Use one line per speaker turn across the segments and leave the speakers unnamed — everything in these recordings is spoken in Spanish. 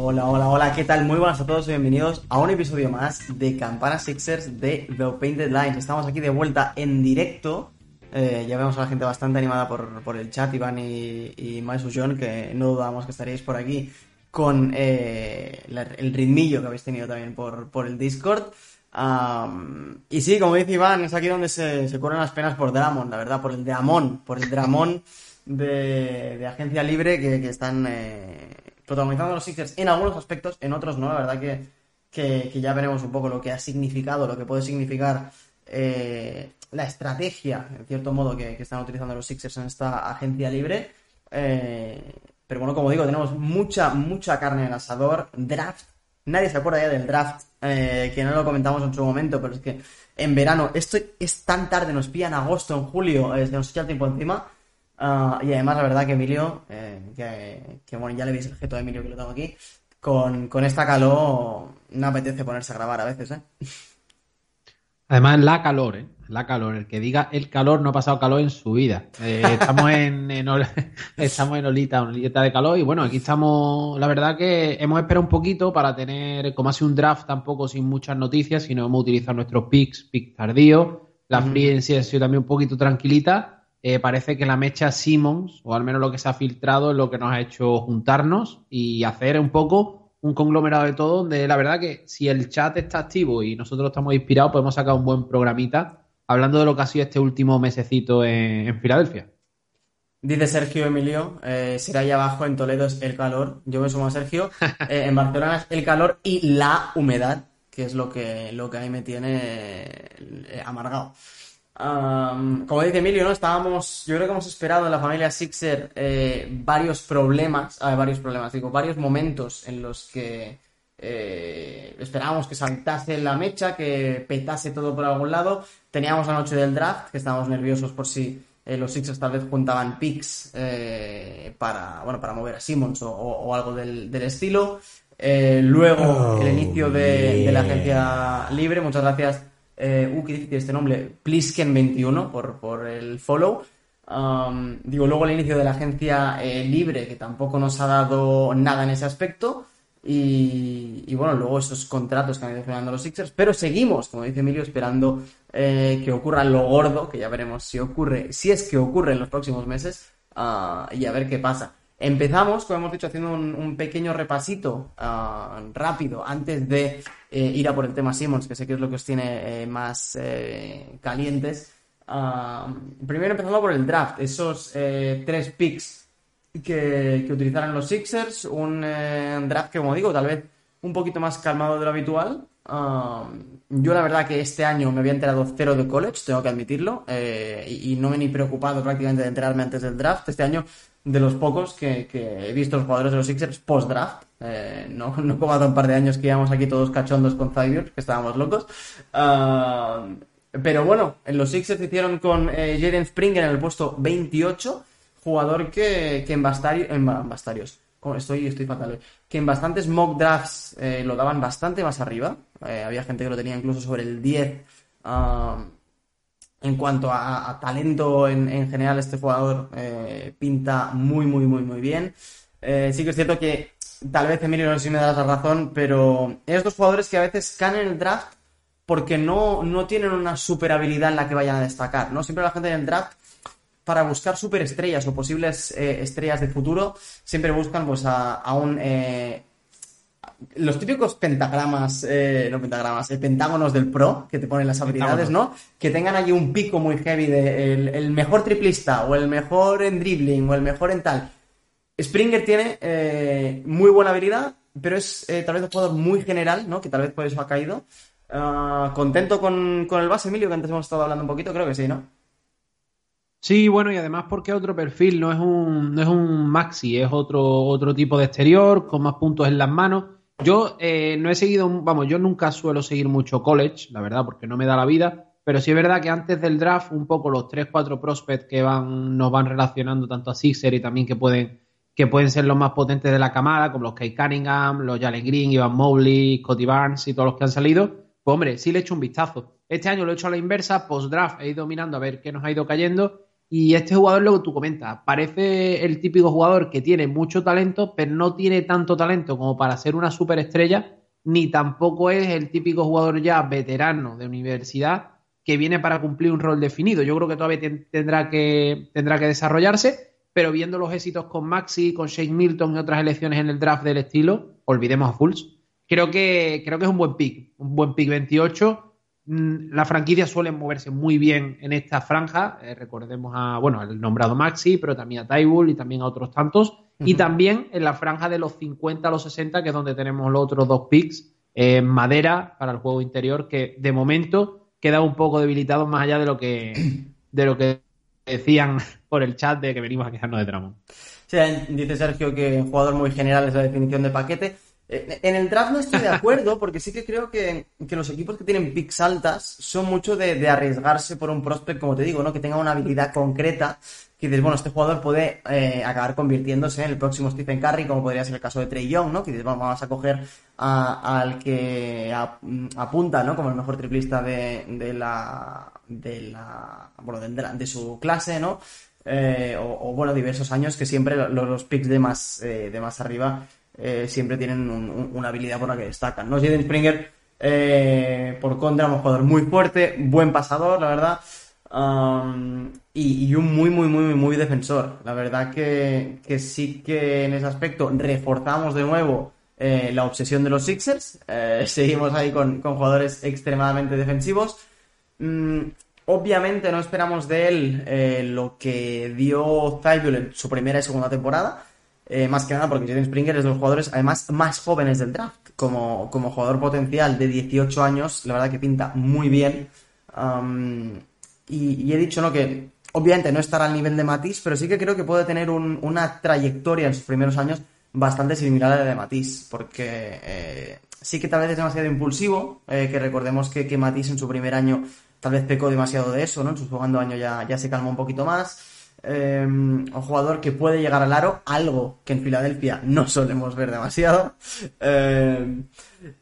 Hola, hola, hola, ¿qué tal? Muy buenas a todos y bienvenidos a un episodio más de Campana Sixers de The Painted Lines. Estamos aquí de vuelta en directo. Eh, ya vemos a la gente bastante animada por, el chat, Iván y, y John, que no dudamos que estaréis por aquí con eh, el ritmillo que habéis tenido también por, por el Discord. y sí, como dice Iván, es aquí donde se, se corren las penas por Dramon, la verdad, por el Dramon, por el Dramon de, agencia libre que, están eh, protagonizando los Sixers en algunos aspectos, en otros no, la verdad que, ya veremos un poco lo que ha significado, lo que puede significar eh, la estrategia, en cierto modo, que, están utilizando los Sixers en esta agencia libre. Eh, pero bueno, como digo, tenemos mucha, mucha carne en el asador. Draft. Nadie se acuerda ya del draft, eh, que no lo comentamos en su momento, pero es que en verano, esto es tan tarde, nos pilla en agosto, en julio, eh, se nos echa el tiempo encima. Ah, y además, la verdad que Emilio, eh, que, bueno, ya le veis el objeto de Emilio que lo tengo aquí, con, con esta calor no apetece ponerse a grabar a veces, ¿eh?
Además, la calor, ¿eh? La calor. El que diga el calor no ha pasado calor en su vida. Eh, estamos en, estamos en olita, olita de calor. Y bueno, aquí estamos. La verdad que hemos esperado un poquito para tener, como hace un draft tampoco sin muchas noticias, sino hemos utilizado nuestros picks, picks tardíos. La sí ha sido también un poquito tranquilita. Eh, parece que la mecha Simmons, o al menos lo que se ha filtrado, es lo que nos ha hecho juntarnos y hacer un poco un conglomerado de todo, donde la verdad que si el chat está activo y nosotros estamos inspirados, podemos sacar un buen programita hablando de lo que ha sido este último mesecito en, Filadelfia.
Dice Sergio Emilio, eh, será ahí abajo en Toledo es el calor. Yo me sumo a Sergio. Eh, en Barcelona es el calor y la humedad, que es lo que, lo que a mí me tiene eh, como dice Emilio, ¿no? Estábamos, yo creo que hemos esperado en la familia Sixer eh, varios problemas, varios problemas, digo, varios momentos en los que eh, esperábamos que saltase la mecha, que petase todo por algún lado. Teníamos la noche del draft, que estábamos nerviosos por si eh, los Sixers tal vez juntaban picks para, bueno, para mover a Simmons o, algo del, estilo. luego el inicio de, de la agencia libre, muchas gracias eh, uh, qué difícil este nombre, Plisken21 por, por el follow. Um, digo, luego el inicio de la agencia eh, libre, que tampoco nos ha dado nada en ese aspecto. Y, bueno, luego esos contratos que han ido firmando los Sixers. Pero seguimos, como dice Emilio, esperando eh, que ocurra lo gordo, que ya veremos si ocurre, si es que ocurre en los próximos meses, uh, y a ver qué pasa. Empezamos, como hemos dicho, haciendo un, pequeño repasito ah, rápido antes de eh, ir a por el tema Simmons, que sé que es lo que os tiene eh, más eh, calientes. Ah, primero empezando por el draft, esos tres picks que, que utilizaron los Sixers, un draft que, como digo, tal vez un poquito más calmado de lo habitual. Ah, yo la verdad que este año me había enterado cero de college, tengo que admitirlo, y, y, no me he ni preocupado prácticamente de enterarme antes del draft. Este año de los pocos que, he visto los jugadores de los Sixers post-draft. Eh, no, no como hace un par de años que íbamos aquí todos cachondos con Xavier, que estábamos locos. Ah, pero bueno, en los Sixers hicieron con eh, Jaden Springer en el puesto 28, jugador que, que en, en Bastarios, estoy, estoy fatal, que en bastantes mock drafts eh, lo daban bastante más arriba. había gente que lo tenía incluso sobre el 10 en cuanto a, talento en, general, este jugador eh, pinta muy, muy, muy, muy bien. Eh, sí que es cierto que tal vez Emilio no sé si me darás la razón, pero hay estos jugadores que a veces caen en el draft porque no, no tienen una super habilidad en la que vayan a destacar, ¿no? Siempre la gente en el draft para buscar superestrellas o posibles eh, estrellas de futuro, siempre buscan pues a, un los típicos pentagramas, eh, no pentagramas, eh, pentágonos del pro, que te ponen las habilidades, ¿no? Que tengan allí un pico muy heavy de el, mejor triplista, o el mejor en dribbling, o el mejor en tal. Springer tiene eh, muy buena habilidad, pero es tal vez un jugador muy general, ¿no? Que tal vez por eso ha caído. Ah, ¿Contento con, con el base, Emilio? Que antes hemos estado hablando un poquito, creo que sí, ¿no?
Sí, bueno, y además porque otro perfil, no es un, no es un maxi, es otro, otro tipo de exterior, con más puntos en las manos. Yo eh, no he seguido, vamos, yo nunca suelo seguir mucho college, la verdad, porque no me da la vida, pero sí es verdad que antes del draft, un poco los 3-4 prospects que van, nos van relacionando tanto a Sixer y también que pueden, que pueden ser los más potentes de la camada, como los Kate Cunningham, los Jalen Green, Ivan Mobley, Scotty Barnes y todos los que han salido, pues hombre, sí le he hecho un vistazo. Este año lo he hecho a la inversa, post-draft he ido mirando a ver qué nos ha ido cayendo Y este jugador, lo que tú comentas, parece el típico jugador que tiene mucho talento, pero no tiene tanto talento como para ser una superestrella, ni tampoco es el típico jugador ya veterano de universidad que viene para cumplir un rol definido. Yo creo que todavía tendrá que, tendrá que desarrollarse, pero viendo los éxitos con Maxi, con Shane Milton y otras elecciones en el draft del estilo, olvidemos a Fultz, creo que, creo que es un buen pick, un buen pick 28 Mm, la franquicia suele moverse muy bien en esta franja. Eh, recordemos a, bueno, el nombrado Maxi, pero también a Tybull y también a otros tantos. Y también en la franja de los 50 a los 60, que es donde tenemos los otros dos picks, en madera para el juego interior, que de momento queda un poco debilitado más allá de lo que, de lo que decían por el chat de que venimos a quejarnos de tramo.
Sí, dice Sergio que un jugador muy general es la definición de paquete. Eh, en el draft no estoy de acuerdo, porque sí que creo que, los equipos que tienen picks altas son mucho de, arriesgarse por un prospect, como te digo, ¿no? Que tenga una habilidad concreta, que dices, bueno, este jugador puede eh, acabar convirtiéndose en el próximo Stephen Curry, como podría ser el caso de Trey Young, ¿no? Que dices, bueno, vamos a coger al que apunta, ¿no? Como el mejor triplista de, la, de la, bueno, de, su clase, ¿no? Eh, o, bueno, diversos años que siempre los, los picks de más, de más arriba eh, siempre tienen una habilidad por la que destacan. ¿no? Jaden Springer, eh, por contra, un jugador muy fuerte, buen pasador, la verdad. Um, y, un muy, muy, muy, muy defensor. La verdad que, sí que en ese aspecto reforzamos de nuevo eh, la obsesión de los Sixers. seguimos ahí con, jugadores extremadamente defensivos. Mm, obviamente no esperamos de él lo que dio Thybulle en su primera y segunda temporada. Eh, más que nada porque Jaden Springer es de los jugadores además más jóvenes del draft. Como, como jugador potencial de 18 años, la verdad que pinta muy bien. y, he dicho ¿no? que obviamente no estará al nivel de Matisse, pero sí que creo que puede tener una trayectoria en sus primeros años bastante similar a la de Matisse, porque eh, sí que tal vez es demasiado impulsivo, eh, que recordemos que, que Matisse en su primer año tal vez pecó demasiado de eso, ¿no? En su segundo año ya, ya se calmó un poquito más. Eh, un jugador que puede llegar al aro, algo que en Filadelfia no solemos ver demasiado. Eh,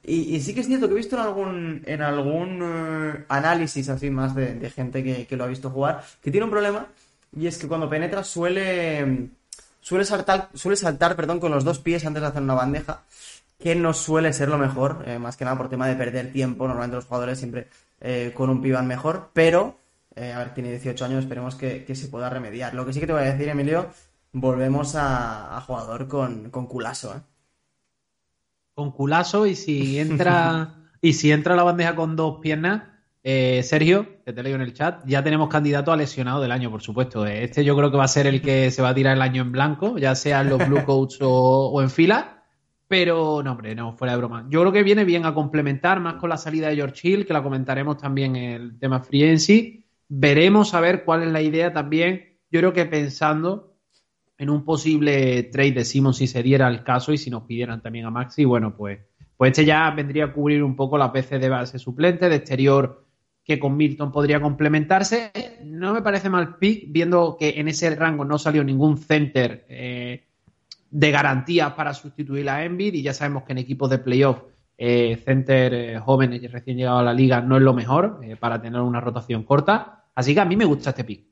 y, sí que es cierto que he visto en algún, en algún eh, análisis así más de, gente que, lo ha visto jugar, que tiene un problema y es que cuando penetra suele, suele saltar, suele saltar perdón, con los dos pies antes de hacer una bandeja, que no suele ser lo mejor, más que nada por tema de perder tiempo. Normalmente los jugadores siempre con un pie van mejor, pero eh, a ver, tiene 18 años, esperemos que, se pueda remediar. Lo que sí que te voy a decir, Emilio, volvemos a, jugador con, con culazo, ¿eh?
Con culazo y si entra y si entra la bandeja con dos piernas, eh, Sergio, que te leo en el chat, ya tenemos candidato a lesionado del año, por supuesto. Este yo creo que va a ser el que se va a tirar el año en blanco, ya sea en los Blue Coats o, en fila. Pero no, hombre, no, fuera de broma. Yo creo que viene bien a complementar más con la salida de George Hill, que la comentaremos también en el tema Free Veremos a ver cuál es la idea también. Yo creo que pensando en un posible trade de Simon si se diera el caso y si nos pidieran también a Maxi, bueno, pues, pues este ya vendría a cubrir un poco la PC de base suplente, de exterior que con Milton podría complementarse. No me parece mal pick, viendo que en ese rango no salió ningún center eh, de garantía para sustituir a Envid y ya sabemos que en equipos de playoff eh, center eh, jóvenes y recién llegado a la liga no es lo mejor para tener una rotación corta. Así que a mí me gusta este pick.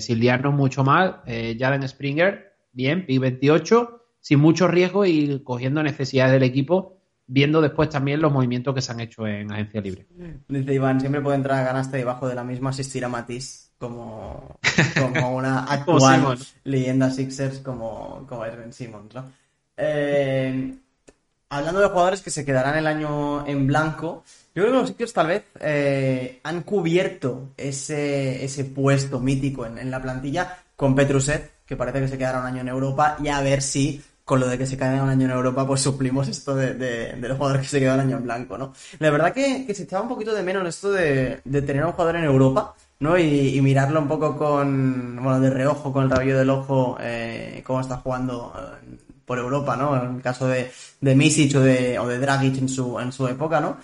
sin liarnos mucho mal, Jalen Springer, bien, pick 28, sin mucho riesgo y cogiendo necesidades del equipo, viendo después también los movimientos que se han hecho en agencia libre.
Dice Iván, siempre puede entrar a ganaste debajo de la misma asistir a Matisse como, como una actual leyenda Sixers como, como es Ben Simmons, ¿no? Eh, hablando de jugadores que se quedarán el año en blanco, yo creo que los Sixers tal vez eh, han cubierto ese, ese puesto mítico en, la plantilla con Petruset, que parece que se quedará un año en Europa, y a ver si con lo de que se quedará un año en Europa, pues suplimos esto de, los jugadores que se quedan un año en blanco, ¿no? La verdad que, se echaba un poquito de menos esto de, tener a un jugador en Europa, ¿no? Y, mirarlo un poco con, bueno, de reojo, con el rabillo del ojo, eh, cómo está jugando eh, por Europa, ¿no? En el caso de, de Misic o de, o de Dragic en su, en su época, ¿no?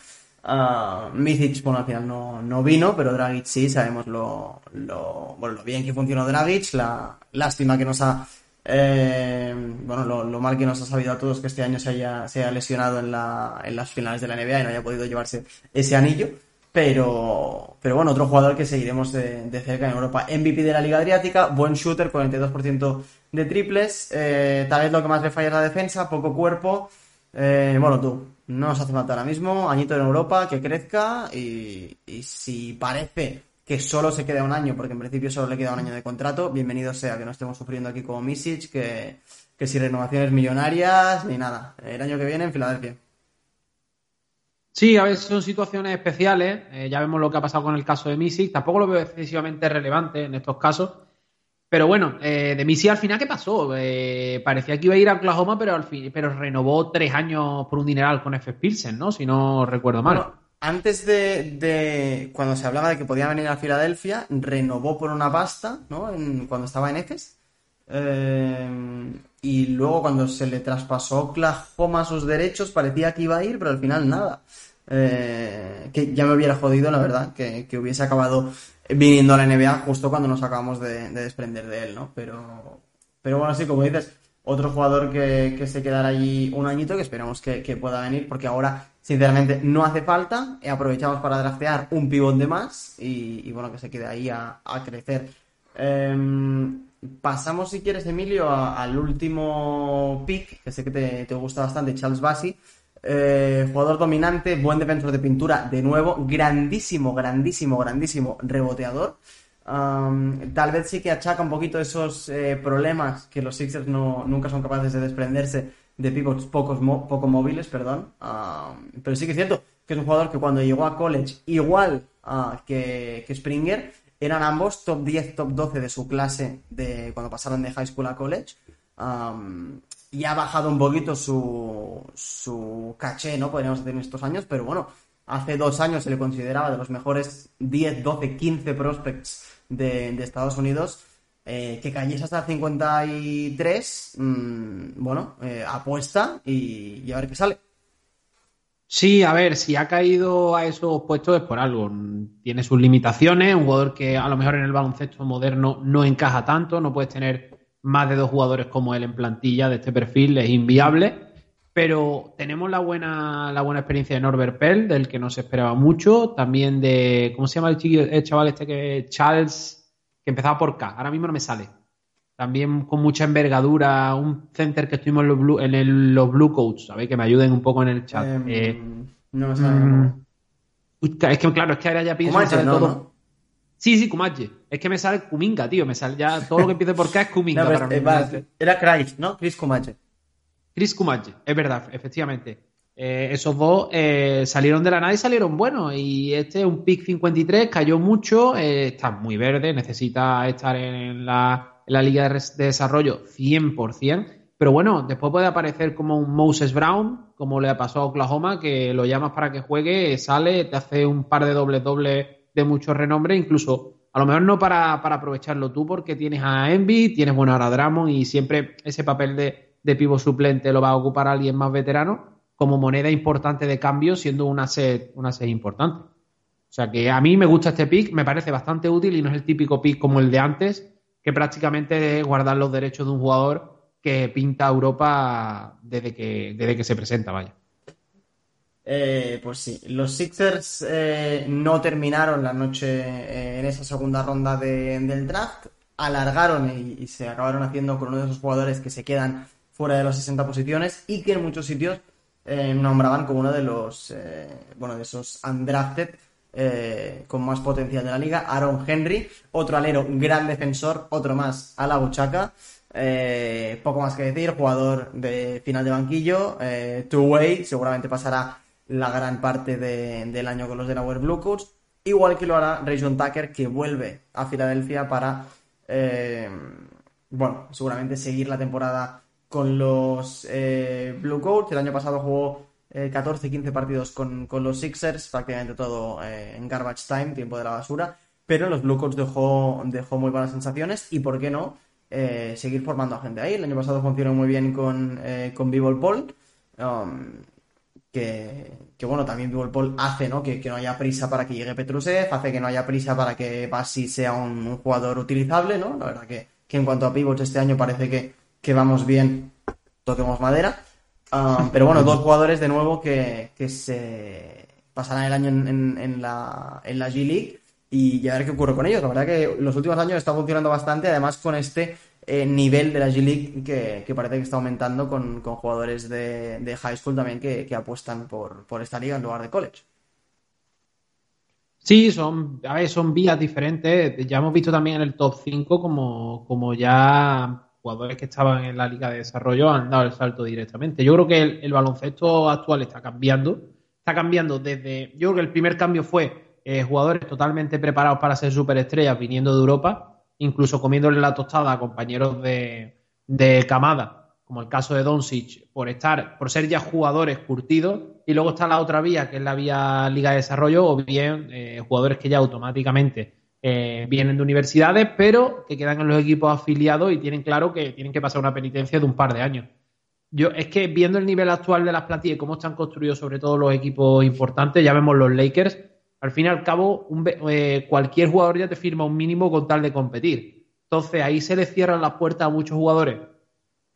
Uh, Misic, bueno, al final no, no, vino, pero Dragic sí, sabemos lo, lo, bueno, lo bien que funcionó Dragic, la lástima que nos ha, eh, bueno, lo, mal que nos ha sabido a todos que este año se haya, se haya lesionado en, la, en las finales de la NBA y no haya podido llevarse ese anillo. Pero, pero bueno, otro jugador que seguiremos de, cerca en Europa. MVP de la Liga Adriática, buen shooter, 42% de triples. Eh, tal vez lo que más le falla es la defensa, poco cuerpo. Eh, bueno, tú, no nos hace falta ahora mismo. Añito en Europa, que crezca. Y, si parece que solo se queda un año, porque en principio solo le queda un año de contrato, bienvenido sea que no estemos sufriendo aquí como Misic, que, que si renovaciones millonarias ni nada. El año que viene en Filadelfia.
Sí, a veces son situaciones especiales. Eh, ya vemos lo que ha pasado con el caso de Misic. Tampoco lo veo excesivamente relevante en estos casos. Pero bueno, eh, de Misic al final, ¿qué pasó? Eh, parecía que iba a ir a Oklahoma, pero al fin, pero renovó tres años por un dineral con F. Pilsen, ¿no? Si no recuerdo mal
antes de, cuando se hablaba de que podía venir a Filadelfia, renovó por una pasta, ¿no? cuando estaba en Efes. Eh, y luego cuando se le traspasó Oklahoma sus derechos, parecía que iba a ir, pero al final nada. Eh, que ya me hubiera jodido, la verdad, que, hubiese acabado viniendo a la NBA justo cuando nos acabamos de, desprender de él, ¿no? Pero, pero bueno, sí, como dices, otro jugador que, se quedará allí un añito que esperamos que, pueda venir porque ahora sinceramente no hace falta. Aprovechamos para draftear un pivot de más y, bueno que se quede ahí a, crecer. Em, pasamos si quieres Emilio al último pick que sé que te, gusta bastante Charles Bassi eh, jugador dominante buen defensor de pintura de nuevo grandísimo grandísimo grandísimo reboteador tal vez sí que achaca un poquito esos eh, problemas que los Sixers no, nunca son capaces de desprenderse de pivots pocos poco móviles, perdón. pero sí que es cierto que es un jugador que cuando llegó a college, igual ah, que, Springer, eran ambos top 10, top 12 de su clase de cuando pasaron de high school a college. Y ha bajado un poquito su, su caché, ¿no? Podríamos decir en estos años, pero bueno, hace dos años se le consideraba de los mejores 10, 12, 15 prospects de, Estados Unidos, eh, que cayese hasta el 53, mm, bueno, eh, apuesta y, a ver qué sale.
Sí, a ver, si ha caído a esos puestos es por algo. Tiene sus limitaciones, un jugador que a lo mejor en el baloncesto moderno no encaja tanto, no puedes tener más de dos jugadores como él en plantilla de este perfil, es inviable. Pero tenemos la buena, la buena experiencia de Norbert Pell, del que no se esperaba mucho. También de, ¿cómo se llama el, chaval este que Charles, que empezaba por K? Ahora mismo no me sale. También con mucha envergadura, un center que estuvimos en los Blue, en los blue Coats, ¿sabéis? Que me ayuden un poco en el chat. Em, eh, no me sale. Mm, es que, claro, es que ahora ya pienso que todo. Sí, sí, Kumache. Es que me sale Kuminga, tío. Me sale ya todo lo que empiece por K es Kuminga.
era Christ, ¿no? Chris Kumache.
Chris Kumache, es verdad, efectivamente. Eh, esos dos eh, salieron de la nada y salieron buenos. Y este es un pick 53, cayó mucho, eh, está muy verde, necesita estar en la, liga de, desarrollo 100%. Pero bueno, después puede aparecer como un Moses Brown, como le pasó a Oklahoma, que lo llamas para que juegue, sale, te hace un par de dobles dobles de mucho renombre, incluso a lo mejor no para, para aprovecharlo tú, porque tienes a Envy, tienes bueno ahora Dramon y siempre ese papel de de pivo suplente lo va a ocupar alguien más veterano como moneda importante de cambio, siendo una set, una set importante. O sea que a mí me gusta este pick, me parece bastante útil y no es el típico pick como el de antes, que prácticamente es guardar los derechos de un jugador que pinta a Europa desde que, desde que se presenta, vaya.
Eh, pues sí, los Sixers eh, no terminaron la noche eh, en esa segunda ronda del draft, alargaron y, se acabaron haciendo con uno de esos jugadores que se quedan fuera de las 60 posiciones y que en muchos sitios eh, nombraban como uno de los, eh, bueno, de esos undrafted con más potencial de la liga. Aaron Henry, otro alero, gran defensor, otro más a la buchaca. poco más que decir, jugador de final de banquillo, two-way, seguramente pasará la gran parte del año con los Delaware Blue Coats, igual que lo hará Rajon Tucker, que vuelve a Filadelfia para, bueno, seguramente seguir la temporada con los eh, Blue Coats. El año pasado jugó 14-15 eh, partidos con, los Sixers, prácticamente todo eh, en garbage time, tiempo de la basura. Pero los Blue Coats dejó, dejó muy buenas sensaciones y, ¿por qué no? seguir formando a gente ahí. El año pasado funcionó muy bien con, con Paul. Que, bueno, también Paul hace ¿no? Que, no haya prisa para que llegue Petrusev, hace que no haya prisa para que Basi sea un, jugador utilizable, ¿no? La verdad que, que en cuanto a pivots este año parece que, que vamos bien, toquemos madera. Um, pero bueno, dos jugadores de nuevo que, se pasarán el año en, la, en la G League y a ver qué ocurre con ellos. La verdad que los últimos años está funcionando bastante, además con este eh, nivel de la G League que, parece que está aumentando con, jugadores de, high school también que, apuestan por, por, esta liga en lugar de college.
Sí, son, a ver, son vías diferentes. Ya hemos visto también en el top 5 como, como ya jugadores que estaban en la liga de desarrollo han dado el salto directamente. Yo creo que el, baloncesto actual está cambiando. Está cambiando desde. Yo creo que el primer cambio fue eh, jugadores totalmente preparados para ser superestrellas viniendo de Europa, incluso comiéndole la tostada a compañeros de, de camada, como el caso de Doncic, por estar, por ser ya jugadores curtidos y luego está la otra vía, que es la vía Liga de Desarrollo, o bien eh, jugadores que ya automáticamente eh, vienen de universidades, pero que quedan en los equipos afiliados y tienen claro que tienen que pasar una penitencia de un par de años. Yo, es que viendo el nivel actual de las plantillas y cómo están construidos sobre todo los equipos importantes, ya vemos los Lakers, al fin y al cabo, eh, cualquier jugador ya te firma un mínimo con tal de competir. Entonces ahí se le cierran las puertas a muchos jugadores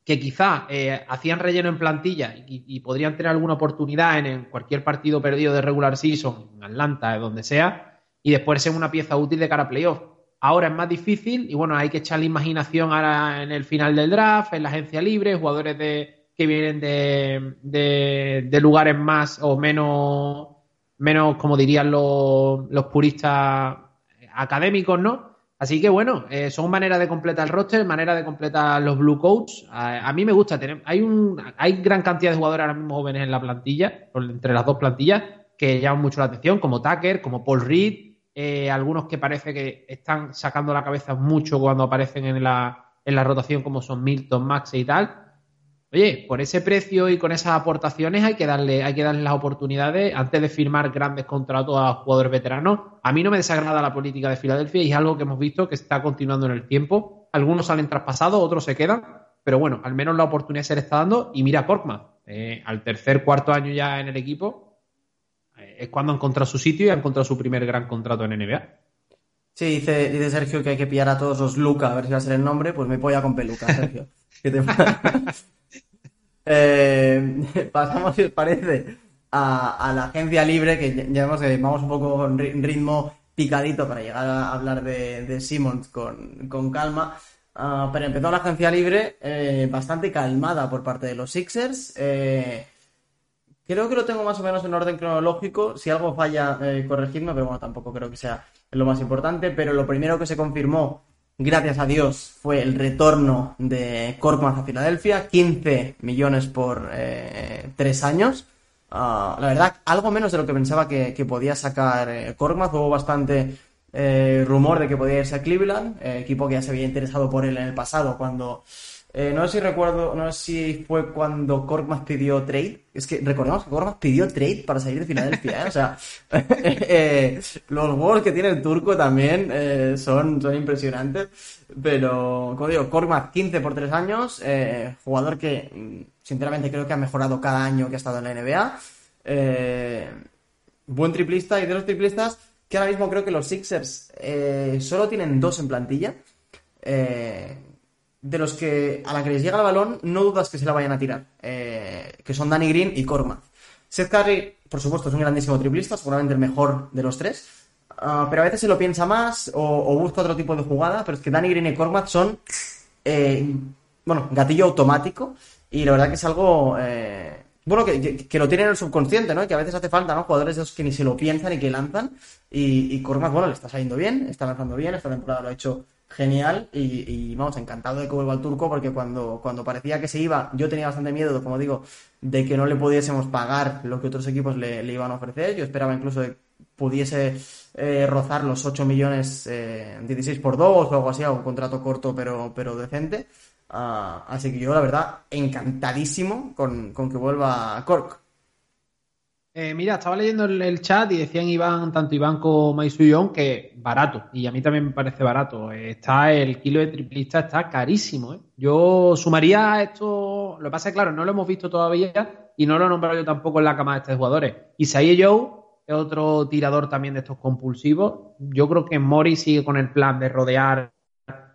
que quizá eh, hacían relleno en plantilla y, podrían tener alguna oportunidad en, cualquier partido perdido de regular season, en Atlanta, donde sea, y después ser una pieza útil de cara a playoff. Ahora es más difícil y bueno, hay que echar la imaginación ahora en el final del draft, en la agencia libre, jugadores de, que vienen de, de, lugares más o menos, menos como dirían los, los puristas académicos, ¿no? Así que bueno, eh, son maneras de completar el roster, maneras de completar los blue coats. A, mí me gusta tener. Hay un, hay gran cantidad de jugadores ahora mismo jóvenes en la plantilla, entre las dos plantillas, que llaman mucho la atención, como Tucker, como Paul Reed, eh, algunos que parece que están sacando la cabeza mucho cuando aparecen en la, en la rotación, como son Milton, Max y tal. Oye, por ese precio y con esas aportaciones hay que darle, hay que darle las oportunidades antes de firmar grandes contratos a jugadores veteranos. A mí no me desagrada la política de Filadelfia y es algo que hemos visto que está continuando en el tiempo. Algunos salen traspasados, otros se quedan, pero bueno, al menos la oportunidad se le está dando. Y mira Porkman, eh, al tercer, cuarto año ya en el equipo, eh, es cuando ha encontrado su sitio y ha encontrado su primer gran contrato en NBA.
Sí, dice, dice Sergio que hay que pillar a todos los Luca, a ver si va a ser el nombre, pues me polla con peluca, Sergio. ¿Qué te eh, pasamos, si os parece, a, la agencia libre, que ya vemos que vamos un poco con ritmo picadito para llegar a hablar de, Simmons con, calma. Ah, pero empezó la agencia libre eh, bastante calmada por parte de los Sixers. Eh, creo que lo tengo más o menos en orden cronológico. Si algo falla, corregidme, pero bueno, tampoco creo que sea lo más importante. Pero lo primero que se confirmó gracias a Dios, fue el retorno de Korkmaz a Filadelfia, 15 millones por eh, tres años. Ah, la verdad, algo menos de lo que pensaba que, podía sacar eh, Hubo bastante eh, rumor de que podía irse a Cleveland, eh, equipo que ya se había interesado por él en el pasado cuando eh, no sé si recuerdo, no sé si fue cuando Korkmaz pidió trade. Es que recordemos que Korkmaz pidió trade para salir de Filadelfia, ¿eh? O sea, eh, los juegos que tiene el turco también son, son impresionantes. Pero, como digo, Korkmaz 15 por 3 años, jugador que sinceramente creo que ha mejorado cada año que ha estado en la NBA. buen triplista y de los triplistas que ahora mismo creo que los Sixers solo tienen dos en plantilla. Eh, de los que a la que les llega el balón no dudas que se la vayan a tirar, eh, que son Danny Green y Korma. Seth Curry, por supuesto, es un grandísimo triplista, seguramente el mejor de los tres, ah, pero a veces se lo piensa más o, busca otro tipo de jugada, pero es que Danny Green y Korma son, eh, bueno, gatillo automático y la verdad que es algo... Eh, bueno, que, lo tienen en el subconsciente, ¿no? Que a veces hace falta, ¿no? Jugadores de esos que ni se lo piensan y que lanzan. Y, y bueno, le está saliendo bien, está lanzando bien, esta temporada lo ha hecho genial y, vamos, encantado de que vuelva al turco porque cuando, cuando parecía que se iba, yo tenía bastante miedo, como digo, de que no le pudiésemos pagar lo que otros equipos le, iban a ofrecer. Yo esperaba incluso que pudiese eh, rozar los 8 millones, eh, 16 por 2 o algo así, un contrato corto pero, pero decente. Ah, así que yo, la verdad, encantadísimo con, con que vuelva Cork.
Eh, mira, estaba leyendo el, chat y decían Iván, tanto Iván como Maisuyón, que barato. Y a mí también me parece barato. Está el kilo de triplista, está carísimo. ¿eh? Yo sumaría esto. Lo que pasa es claro, no lo hemos visto todavía y no lo he nombrado yo tampoco en la cama de estos jugadores. Isaiah Joe es otro tirador también de estos compulsivos. Yo creo que Mori sigue con el plan de rodear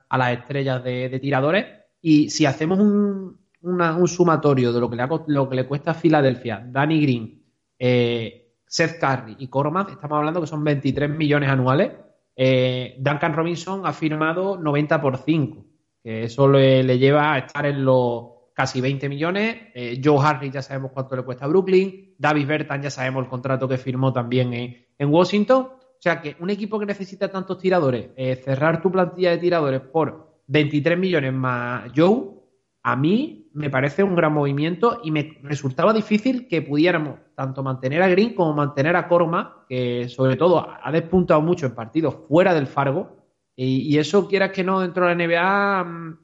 a las estrellas de, tiradores. Y si hacemos un, un sumatorio de lo que, le lo que le cuesta a Filadelfia, Danny Green, eh, Seth Curry y Koromaz, estamos hablando que son 23 millones anuales. Eh, Duncan Robinson ha firmado 90 por 5, que eso le, lleva a estar en los casi 20 millones. Eh, Joe Harris ya sabemos cuánto le cuesta a Brooklyn. David Bertan ya sabemos el contrato que firmó también en, Washington. O sea que un equipo que necesita tantos tiradores, cerrar tu plantilla de tiradores por 23 millones más Joe, a mí me parece un gran movimiento y me resultaba difícil que pudiéramos tanto mantener a Green como mantener a Corma, que sobre todo ha despuntado mucho en partidos fuera del Fargo. Y, eso, quieras que no, dentro de la NBA, mm,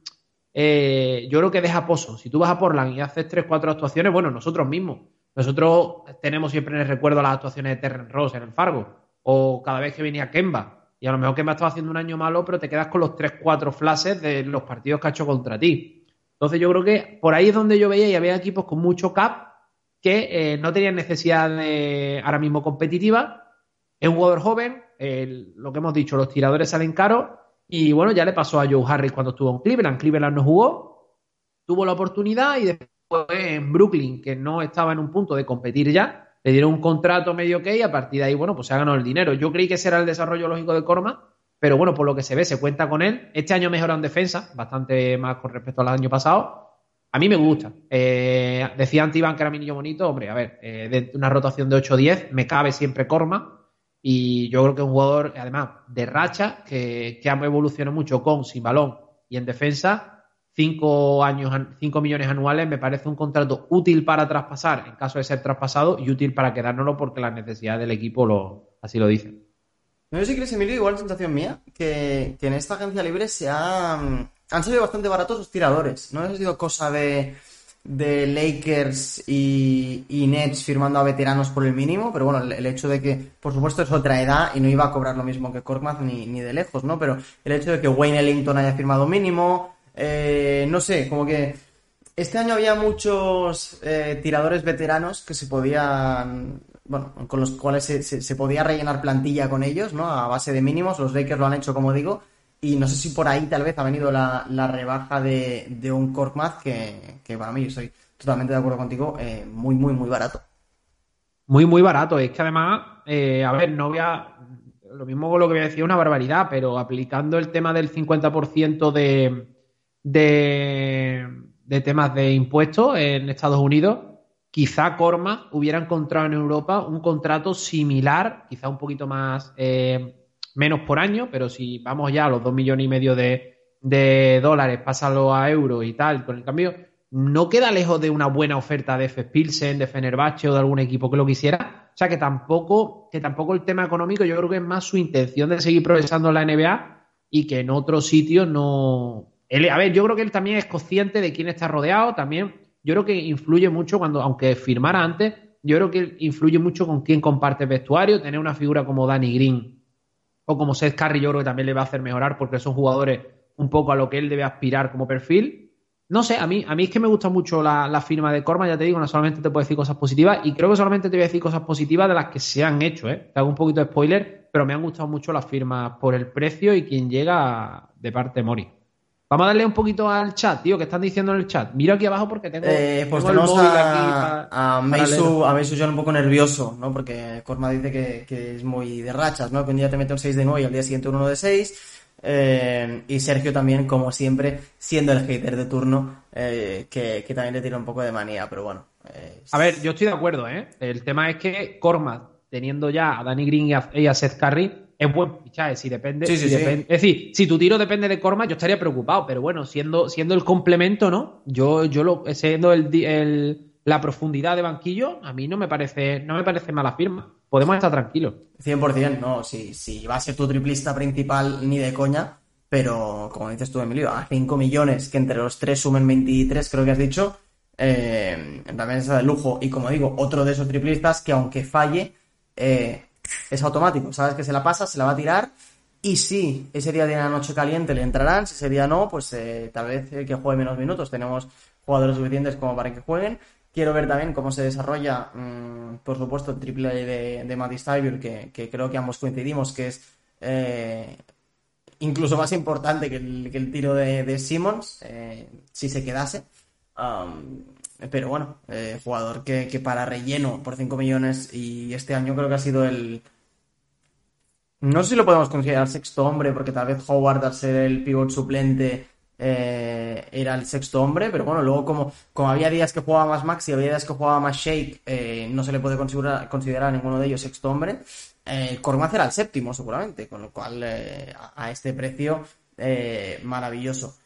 eh, yo creo que deja pozo. Si tú vas a Portland y haces tres, cuatro actuaciones, bueno, nosotros mismos. Nosotros tenemos siempre en el recuerdo las actuaciones de Terren Ross en el Fargo. O cada vez que venía Kemba. Y a lo mejor Kemba estaba haciendo un año malo, pero te quedas con los tres, cuatro flashes de los partidos que ha hecho contra ti. Entonces yo creo que por ahí es donde yo veía y había equipos con mucho cap que eh, no tenían necesidad de ahora mismo competitiva. Es un jugador joven, lo que hemos dicho, los tiradores salen caros y bueno, ya le pasó a Joe Harris cuando estuvo en Cleveland. Cleveland no jugó, tuvo la oportunidad y después en Brooklyn, que no estaba en un punto de competir ya, le dieron un contrato medio que y a partir de ahí, bueno, pues se ha ganado el dinero. Yo creí que ese era el desarrollo lógico de Corma, pero bueno, por lo que se ve, se cuenta con él. Este año mejora en defensa, bastante más con respecto al año pasado. A mí me gusta. Eh, decía Antiban que era mi niño bonito. Hombre, a ver, eh, de una rotación de 8-10, me cabe siempre Corma. Y yo creo que es un jugador, además, de racha, que, que ha evolucionado mucho con, sin balón y en defensa. 5 años, 5 millones anuales me parece un contrato útil para traspasar en caso de ser traspasado y útil para quedárnoslo porque las necesidades del equipo lo, así lo dicen.
No sé si crees, Emilio, igual sensación mía, que, en esta agencia libre se han, han salido bastante baratos los tiradores. No ha sido cosa de, de Lakers y, Nets firmando a veteranos por el mínimo, pero bueno, el, hecho de que, por supuesto, es otra edad y no iba a cobrar lo mismo que Korkmaz ni, ni de lejos, ¿no? Pero el hecho de que Wayne Ellington haya firmado mínimo, eh, no sé, como que este año había muchos eh, tiradores veteranos que se podían bueno, con los cuales se, podía rellenar plantilla con ellos, ¿no? A base de mínimos. Los Lakers lo han hecho, como digo. Y no sé si por ahí tal vez ha venido la, rebaja de, de un Korkmaz que, para mí, estoy totalmente de acuerdo contigo, eh, muy, muy, muy barato.
Muy, muy barato. Es que además, eh, a ver, no voy a. Lo mismo con lo que voy a decir, una barbaridad, pero aplicando el tema del 50% de, de, de temas de impuestos en Estados Unidos, quizá Corma hubiera encontrado en Europa un contrato similar, quizá un poquito más, eh, menos por año, pero si vamos ya a los dos millones y medio de, dólares, pásalo a euros y tal, con el cambio, no queda lejos de una buena oferta de F. Pilsen, de Fenerbahce o de algún equipo que lo quisiera. O sea que tampoco, que tampoco el tema económico, yo creo que es más su intención de seguir progresando en la NBA y que en otros sitios no. a ver, yo creo que él también es consciente de quién está rodeado, también yo creo que influye mucho cuando, aunque firmara antes, yo creo que influye mucho con quién comparte vestuario, tener una figura como Danny Green o como Seth Curry, yo creo que también le va a hacer mejorar porque son jugadores un poco a lo que él debe aspirar como perfil. No sé, a mí, a mí es que me gusta mucho la, firma de Corma, ya te digo, no solamente te puedo decir cosas positivas, y creo que solamente te voy a decir cosas positivas de las que se han hecho, ¿eh? Te hago un poquito de spoiler, pero me han gustado mucho las firmas por el precio y quien llega de parte de Mori. Vamos a darle un poquito al chat, tío, que están diciendo en el chat. Mira aquí abajo porque tengo,
eh, pues tenemos el móvil a, aquí a Meisu, a Meisu ya un poco nervioso, ¿no? Porque Corma dice que, es muy de rachas, ¿no? Que un día te mete un 6 de 9 y al día siguiente un 1 de 6. Eh, y Sergio también, como siempre, siendo el hater de turno, eh, que, también le tira un poco de manía, pero bueno.
A ver, yo estoy de acuerdo, ¿eh? El tema es que Corma, teniendo ya a Danny Green y a Seth Curry, es buen fichaje. Si depende, Es decir, si tu tiro depende de Corma, yo estaría preocupado, pero bueno, siendo, siendo el complemento, ¿no? Yo, yo lo, siendo el, la profundidad de banquillo, a mí no me parece, no me parece mala firma. Podemos estar tranquilos.
100%, no, si, si va a ser tu triplista principal, ni de coña, pero como dices tú, Emilio, a 5 millones, que entre los tres sumen 23, creo que has dicho, eh, también es de lujo. Y como digo, otro de esos triplistas que aunque falle, eh, es automático, sabes que se la pasa, se la va a tirar y si ese día de la noche caliente le entrarán, si ese día no, pues eh, tal vez que juegue menos minutos. Tenemos jugadores suficientes como para que jueguen. Quiero ver también cómo se desarrolla, mm, por supuesto, el triple de, de Matty que, que, creo que ambos coincidimos que es eh, incluso más importante que el, tiro de, de Simmons, eh, si se quedase. Pero bueno, eh, jugador que, que, para relleno por 5 millones y este año creo que ha sido el... No sé si lo podemos considerar sexto hombre, porque tal vez Howard al ser el pivot suplente eh, era el sexto hombre, pero bueno, luego como, como había días que jugaba más Maxi, había días que jugaba más Shake, eh, no se le puede considerar, considerar a ninguno de ellos sexto hombre. Eh, era el séptimo seguramente, con lo cual a, este precio maravilloso.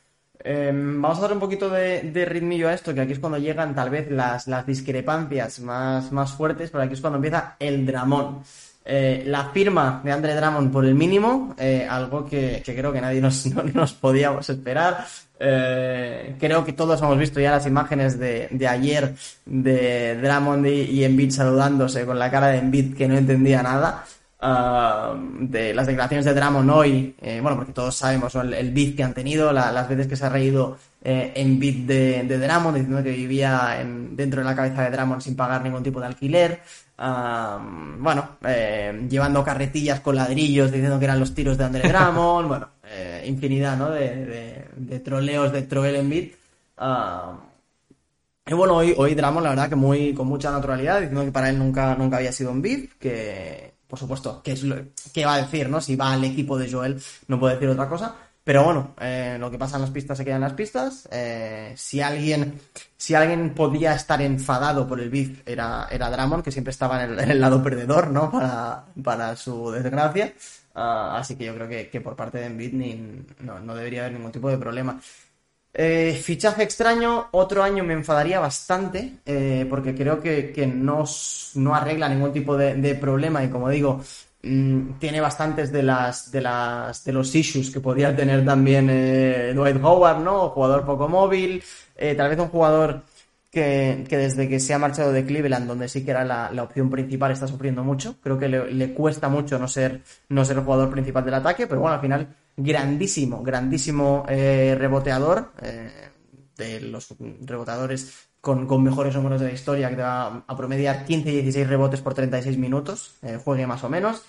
Em, vamos a dar un poquito de, de, ritmillo a esto, que aquí es cuando llegan tal vez las, las discrepancias más, fuertes, pero aquí es cuando empieza el dramón. Eh, la firma de Andre Drummond por el mínimo, eh, algo que, creo que nadie nos, nos podíamos esperar. Eh, creo que todos hemos visto ya las imágenes de, ayer de Drummond y, y Embiid saludándose con la cara de Embiid que no entendía nada. Ah, de las declaraciones de Drummond hoy, bueno, porque todos sabemos el, el beat que han tenido, las veces que se ha reído en beat de, de Drummond, diciendo que vivía dentro de la cabeza de Drummond sin pagar ningún tipo de alquiler bueno, eh, llevando carretillas con ladrillos diciendo que eran los tiros de André Drummond, bueno, eh, infinidad, ¿no? De, de, troleos de Troel Embiid. y bueno, hoy, hoy Drummond, la verdad que muy, con mucha naturalidad, diciendo que para él nunca, nunca había sido un beat, que, por supuesto, que es lo que va a decir, ¿no? Si va al equipo de Joel, no puede decir otra cosa. Pero bueno, eh, lo que pasa en las pistas se queda en las pistas. Eh, si alguien si alguien podía estar enfadado por el beef era, era Dramon, que siempre estaba en el, lado perdedor, ¿no? Para, para su desgracia. Ah, así que yo creo que, por parte de Embiid no, no, debería haber ningún tipo de problema. Eh, fichaje extraño, otro año me enfadaría bastante, porque creo que, no, arregla ningún tipo de, problema y como digo, Mm, tiene bastantes de las de las de los issues que podría tener también eh, Dwight Howard, ¿no? Jugador poco móvil, eh, tal vez un jugador que, desde que se ha marchado de Cleveland, donde sí que era la, opción principal, está sufriendo mucho. Creo que le, cuesta mucho no ser, no ser el jugador principal del ataque, pero bueno, al final, grandísimo, grandísimo eh, reboteador, de los reboteadores con, con, mejores números de la historia, que te va a promediar 15 y 16 rebotes por 36 minutos, eh, juegue más o menos.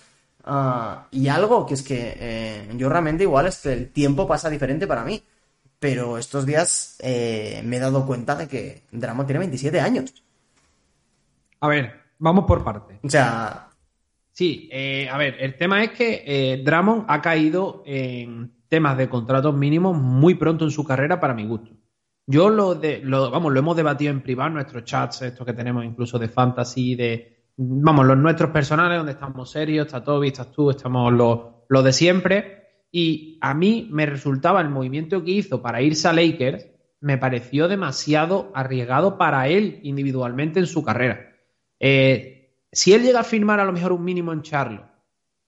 Ah, y algo que es que eh, yo realmente igual es que el tiempo pasa diferente para mí. Pero estos días eh, me he dado cuenta de que Dramon tiene 27 años.
A ver, vamos por parte.
O sea.
Sí, a ver, el tema es que Dramon ha caído en temas de contratos mínimos muy pronto en su carrera para mi gusto. Yo lo, de, lo, vamos, lo hemos debatido en privado en nuestros chats, estos que tenemos incluso de fantasy, de, vamos, los nuestros personales, donde estamos serios, está Toby, estás tú, estamos los, de siempre. Y a mí me resultaba el movimiento que hizo para irse a Lakers, me pareció demasiado arriesgado para él individualmente en su carrera. Eh, si él llega a firmar a lo mejor un mínimo en Charlotte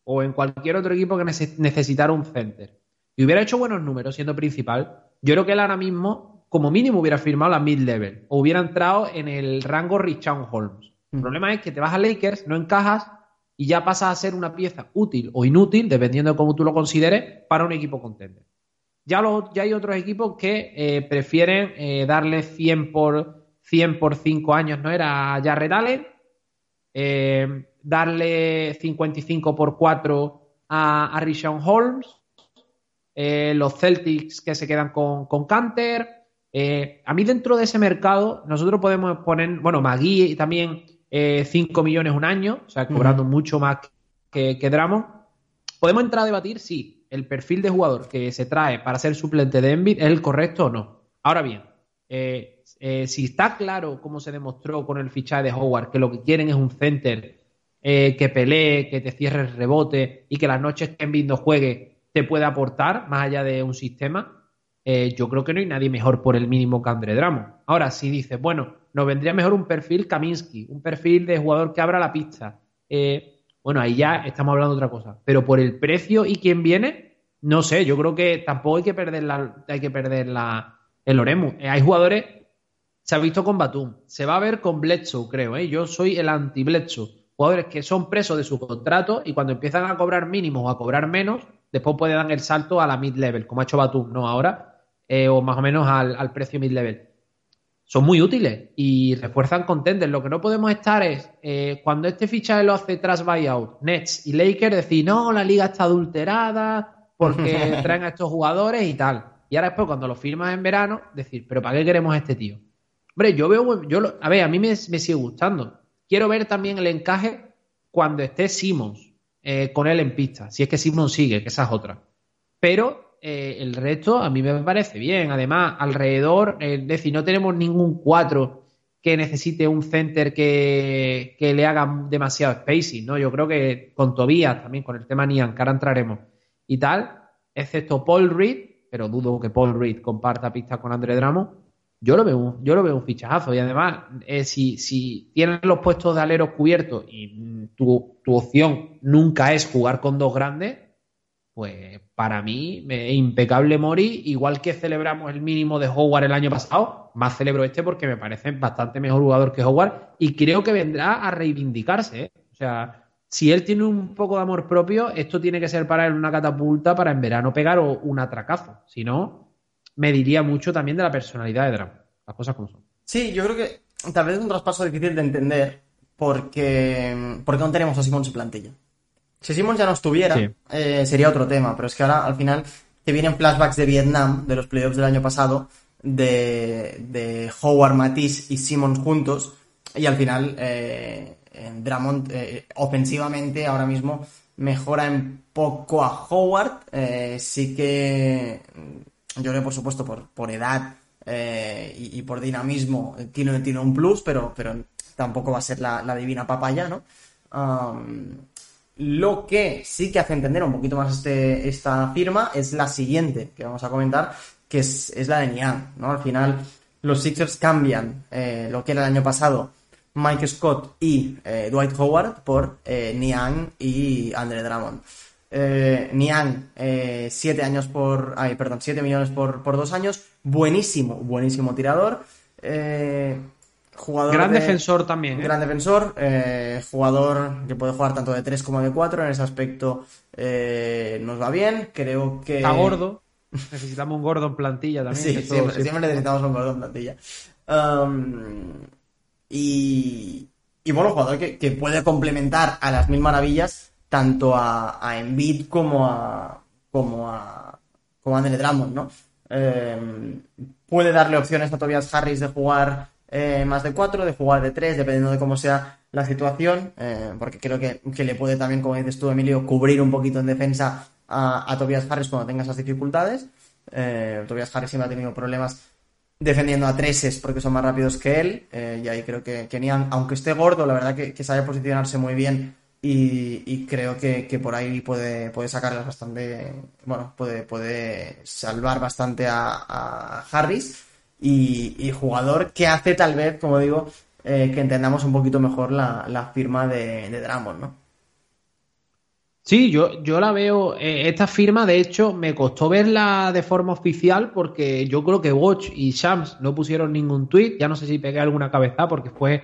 o en cualquier otro equipo que necesitara un center y hubiera hecho buenos números siendo principal, yo creo que él ahora mismo como mínimo hubiera firmado la mid-level o hubiera entrado en el rango Richard Holmes. El mm. problema es que te vas a Lakers, no encajas y ya pasas a ser una pieza útil o inútil, dependiendo de cómo tú lo consideres, para un equipo contender. Ya, ya hay otros equipos que eh, prefieren eh, darle 100 por, 100 por 5 años, ¿no? Era Jared Allen, eh, darle 55 por 4 a, a Holmes, los Celtics que se quedan con, con Canter, eh, a mí dentro de ese mercado, nosotros podemos poner, bueno, Magui también 5 eh, millones un año, o sea, cobrando mucho más que, que. ¿Podemos entrar a debatir si el perfil de jugador que se trae para ser suplente de Envid es el correcto o no? Ahora bien, eh, si está claro, como se demostró con el fichaje de Howard, que lo que quieren es un center que pelee, que te cierre el rebote y que las noches que Envid no juegue te pueda aportar, más allá de un sistema, eh, yo creo que no hay nadie mejor por el mínimo que André Dramo. Ahora, si dices, bueno, nos vendría mejor un perfil Kaminsky, un perfil de jugador que abra la pista. Eh, bueno, ahí ya estamos hablando de otra cosa. Pero por el precio y quién viene, no sé, yo creo que tampoco hay que perder hay que perder el Oremu. Eh, hay jugadores, se ha visto con Batum, se va a ver con Bledsoe, creo, yo soy el anti-Bledsoe. Jugadores que son presos de su contrato y cuando empiezan a cobrar mínimos o a cobrar menos, después pueden dar el salto a la mid-level, como ha hecho Batum, ¿no? Ahora eh, o más o menos al, precio mid-level. Son muy útiles y refuerzan contenders. Lo que no podemos estar es, eh, cuando este fichaje lo hace tras buyout, Nets y Lakers, decir, no, la liga está adulterada porque traen a estos jugadores y tal. Y ahora después, cuando lo firmas en verano, decir, pero ¿para qué queremos a este tío? Hombre, yo veo, yo a ver, a mí me, sigue gustando. Quiero ver también el encaje cuando esté Simmons eh, con él en pista. Si es que Simmons sigue, que esa es otra. Pero eh, el resto a mí me parece bien. Además, alrededor, es decir, no tenemos ningún cuatro que necesite un center que, le haga demasiado spacing, ¿no? Yo creo que con Tobías, también con el tema Nian, que ahora entraremos, y tal, excepto Paul Reed, pero dudo que Paul Reed comparta pista con André Dramo, yo lo veo, yo lo veo un fichajazo. Y además, eh, si, si tienes los puestos de aleros cubiertos y tu, tu, opción nunca es jugar con dos grandes, pues para mí es impecable Mori, igual que celebramos el mínimo de Howard el año pasado, más celebro este porque me parece bastante mejor jugador que Howard y creo que vendrá a reivindicarse. ¿eh? O sea, si él tiene un poco de amor propio, esto tiene que ser para él una catapulta para en verano pegar o un atracazo. Si no, me diría mucho también de la personalidad de Drama. Las cosas como son.
Sí, yo creo que tal vez es un traspaso difícil de entender porque, porque no tenemos a Simón en plantilla. Si Simón ya no estuviera, eh, sería otro tema, pero es que ahora al final te vienen flashbacks de Vietnam, de los playoffs del año pasado, de, de Howard, Matisse y Simons juntos, y al final eh, Dramont eh, ofensivamente ahora mismo mejora en poco a Howard, sí que yo creo, por supuesto, por, por edad eh, y, por dinamismo, tiene, tiene un plus, pero, pero tampoco va a ser la, divina papaya, ¿no? lo que sí que hace entender un poquito más este, esta firma es la siguiente que vamos a comentar, que es, la de Niang, ¿no? Al final, los Sixers cambian eh, lo que era el año pasado Mike Scott y eh, Dwight Howard por Niang y Andre Drummond. Eh, Niang, 7 eh, años por. Ay, perdón, 7 millones por, por dos años. Buenísimo, buenísimo tirador. Eh, jugador
gran defensor también.
Gran defensor. jugador que puede jugar tanto de 3 como de 4. En ese aspecto nos va bien. Creo que.
Está gordo. Necesitamos un gordo en plantilla también.
Sí, siempre, necesitamos un gordo en plantilla. Um, y, y bueno, jugador que, que puede complementar a las mil maravillas tanto a, a como a como a como a Andre Drummond, ¿no? Eh, puede darle opciones a Tobias Harris de jugar eh, más de cuatro, de jugar de tres, dependiendo de cómo sea la situación, eh, porque creo que, le puede también, como dices tú, Emilio, cubrir un poquito en defensa a, Tobias Harris cuando tenga esas dificultades. Tobias Harris siempre ha tenido problemas defendiendo a treses porque son más rápidos que él, y ahí creo que, que aunque esté gordo, la verdad que, que sabe posicionarse muy bien y, creo que, por ahí puede, puede sacarlas bastante, bueno, puede, puede salvar bastante a, Harris y, jugador que hace tal vez, como digo, eh, que entendamos un poquito mejor la, firma de, de Drummond, ¿no?
Sí, yo, yo la veo, eh, esta firma de hecho me costó verla de forma oficial porque yo creo que Watch y Shams no pusieron ningún tweet, ya no sé si pegué alguna cabeza porque fue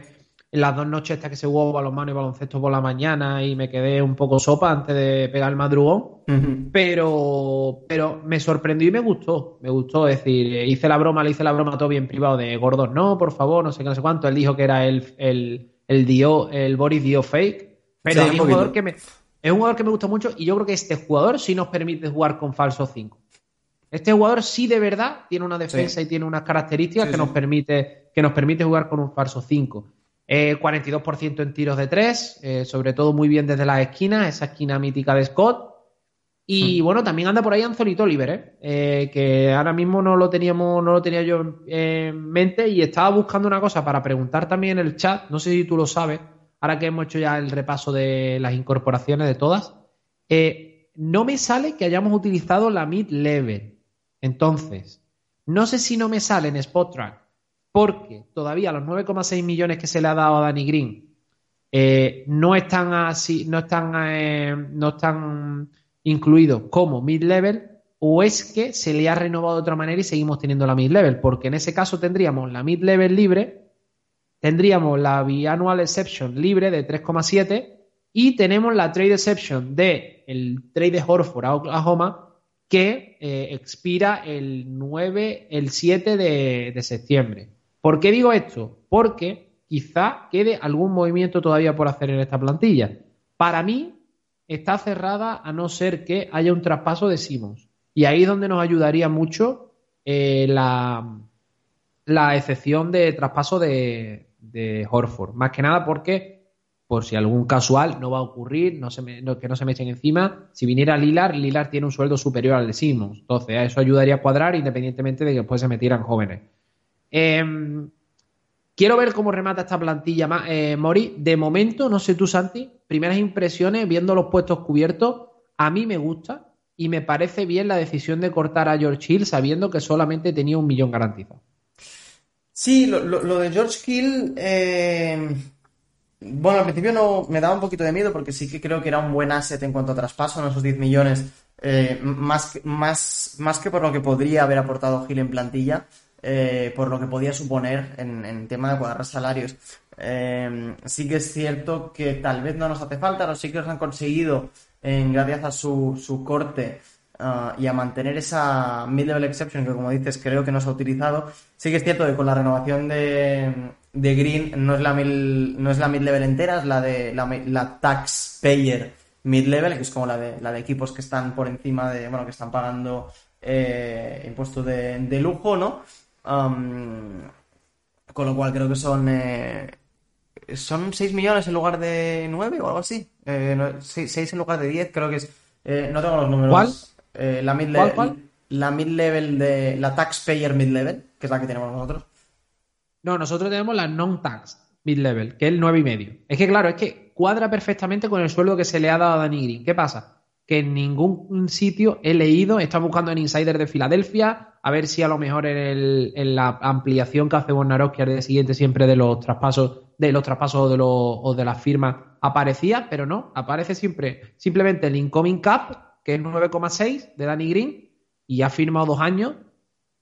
en las dos noches estas que se jugó balonmano y baloncesto por la mañana y me quedé un poco sopa antes de pegar el madrugón. pero, pero me sorprendió y me gustó. Me gustó. Es decir, hice la broma, le hice la broma a Toby en privado de gordos, no, por favor, no sé qué, no sé cuánto. Él dijo que era el, el, el, Dio, el Boris Dio fake. Pero es, un jugador que me, es un jugador que me gusta mucho y yo creo que este jugador sí nos permite jugar con falso 5. Este jugador sí de verdad tiene una defensa y tiene unas características que, Nos permite, que nos permite jugar con un falso 5. 42% en tiros de tres, eh, sobre todo muy bien desde las esquinas, esa esquina mítica de Scott. Y hmm. bueno, también anda por ahí Anthony Tolliver, ¿eh? ¿eh? que ahora mismo no lo teníamos, no lo tenía yo en mente y estaba buscando una cosa para preguntar también en el chat, no sé si tú lo sabes, ahora que hemos hecho ya el repaso de las incorporaciones de todas, eh, no me sale que hayamos utilizado la mid-level. Entonces, no sé si no me sale en Spot Track porque todavía los 9,6 millones que se le ha dado a Danny Green eh, no están así, no están, eh, no están incluidos como mid-level, o es que se le ha renovado de otra manera y seguimos teniendo la mid-level, porque en ese caso tendríamos la mid-level libre, tendríamos la biannual exception libre de 3,7 y tenemos la trade exception de el trade de Horford a Oklahoma que eh, expira el 9, el 7 de septiembre. ¿Por qué digo esto? Porque quizá quede algún movimiento todavía por hacer en esta plantilla. Para mí está cerrada a no ser que haya un traspaso de Simons. Y ahí es donde nos ayudaría mucho eh, la, excepción de traspaso de, Horford. Más que nada porque, por si algún casual no va a ocurrir, no se que no se me echen encima, si viniera Lilar, Lilar tiene un sueldo superior al de Simmons. Entonces, eso ayudaría a cuadrar independientemente de que después se metieran jóvenes. Em, quiero ver cómo remata esta plantilla, eh, Mori. De momento, no sé tú, Santi, primeras impresiones, viendo los puestos cubiertos, a mí me gusta y me parece bien la decisión de cortar a George Hill sabiendo que solamente tenía un millón garantizado.
Sí, lo, de George Hill, eh, bueno, al principio no me daba un poquito de miedo porque sí que creo que era un buen asset en cuanto a traspaso, en esos 10 millones, eh, más, más, más que por lo que podría haber aportado Hill en plantilla, eh, por lo que podía suponer en, en tema de cuadrar salarios. sí que es cierto que tal vez no nos hace falta, los Sixers han conseguido, gracias a su, su corte, Ah, y a mantener esa mid-level exception que, como dices, creo que no se ha utilizado. Sí que es cierto que con la renovación de, de Green no es la, no es la mid-level entera, es la de la, la taxpayer mid-level, que es como la de, la de equipos que están por encima de, bueno, que están pagando eh, impuestos de, de, lujo, ¿no? Con lo cual creo que son... Eh, son 6 millones en lugar de 9 o algo así. Eh, 6, en lugar de 10, creo que es. Eh, no tengo los números.
¿Cuál?
Eh, la mid-level. La mid-level de. La taxpayer mid-level, que es la que tenemos nosotros.
No, nosotros tenemos la non-tax mid-level, que es el 9,5. Es que, claro, es que cuadra perfectamente con el sueldo que se le ha dado a Danny Green. ¿Qué pasa? Que en ningún sitio he leído, está buscando en Insider de Filadelfia, a ver si a lo mejor en, la ampliación que hace Bonarowski al día siguiente siempre de los traspasos, de los traspasos de los, o de las firmas aparecía, pero no, aparece siempre simplemente el incoming cap que es 9,6 de Danny Green y ha firmado dos años,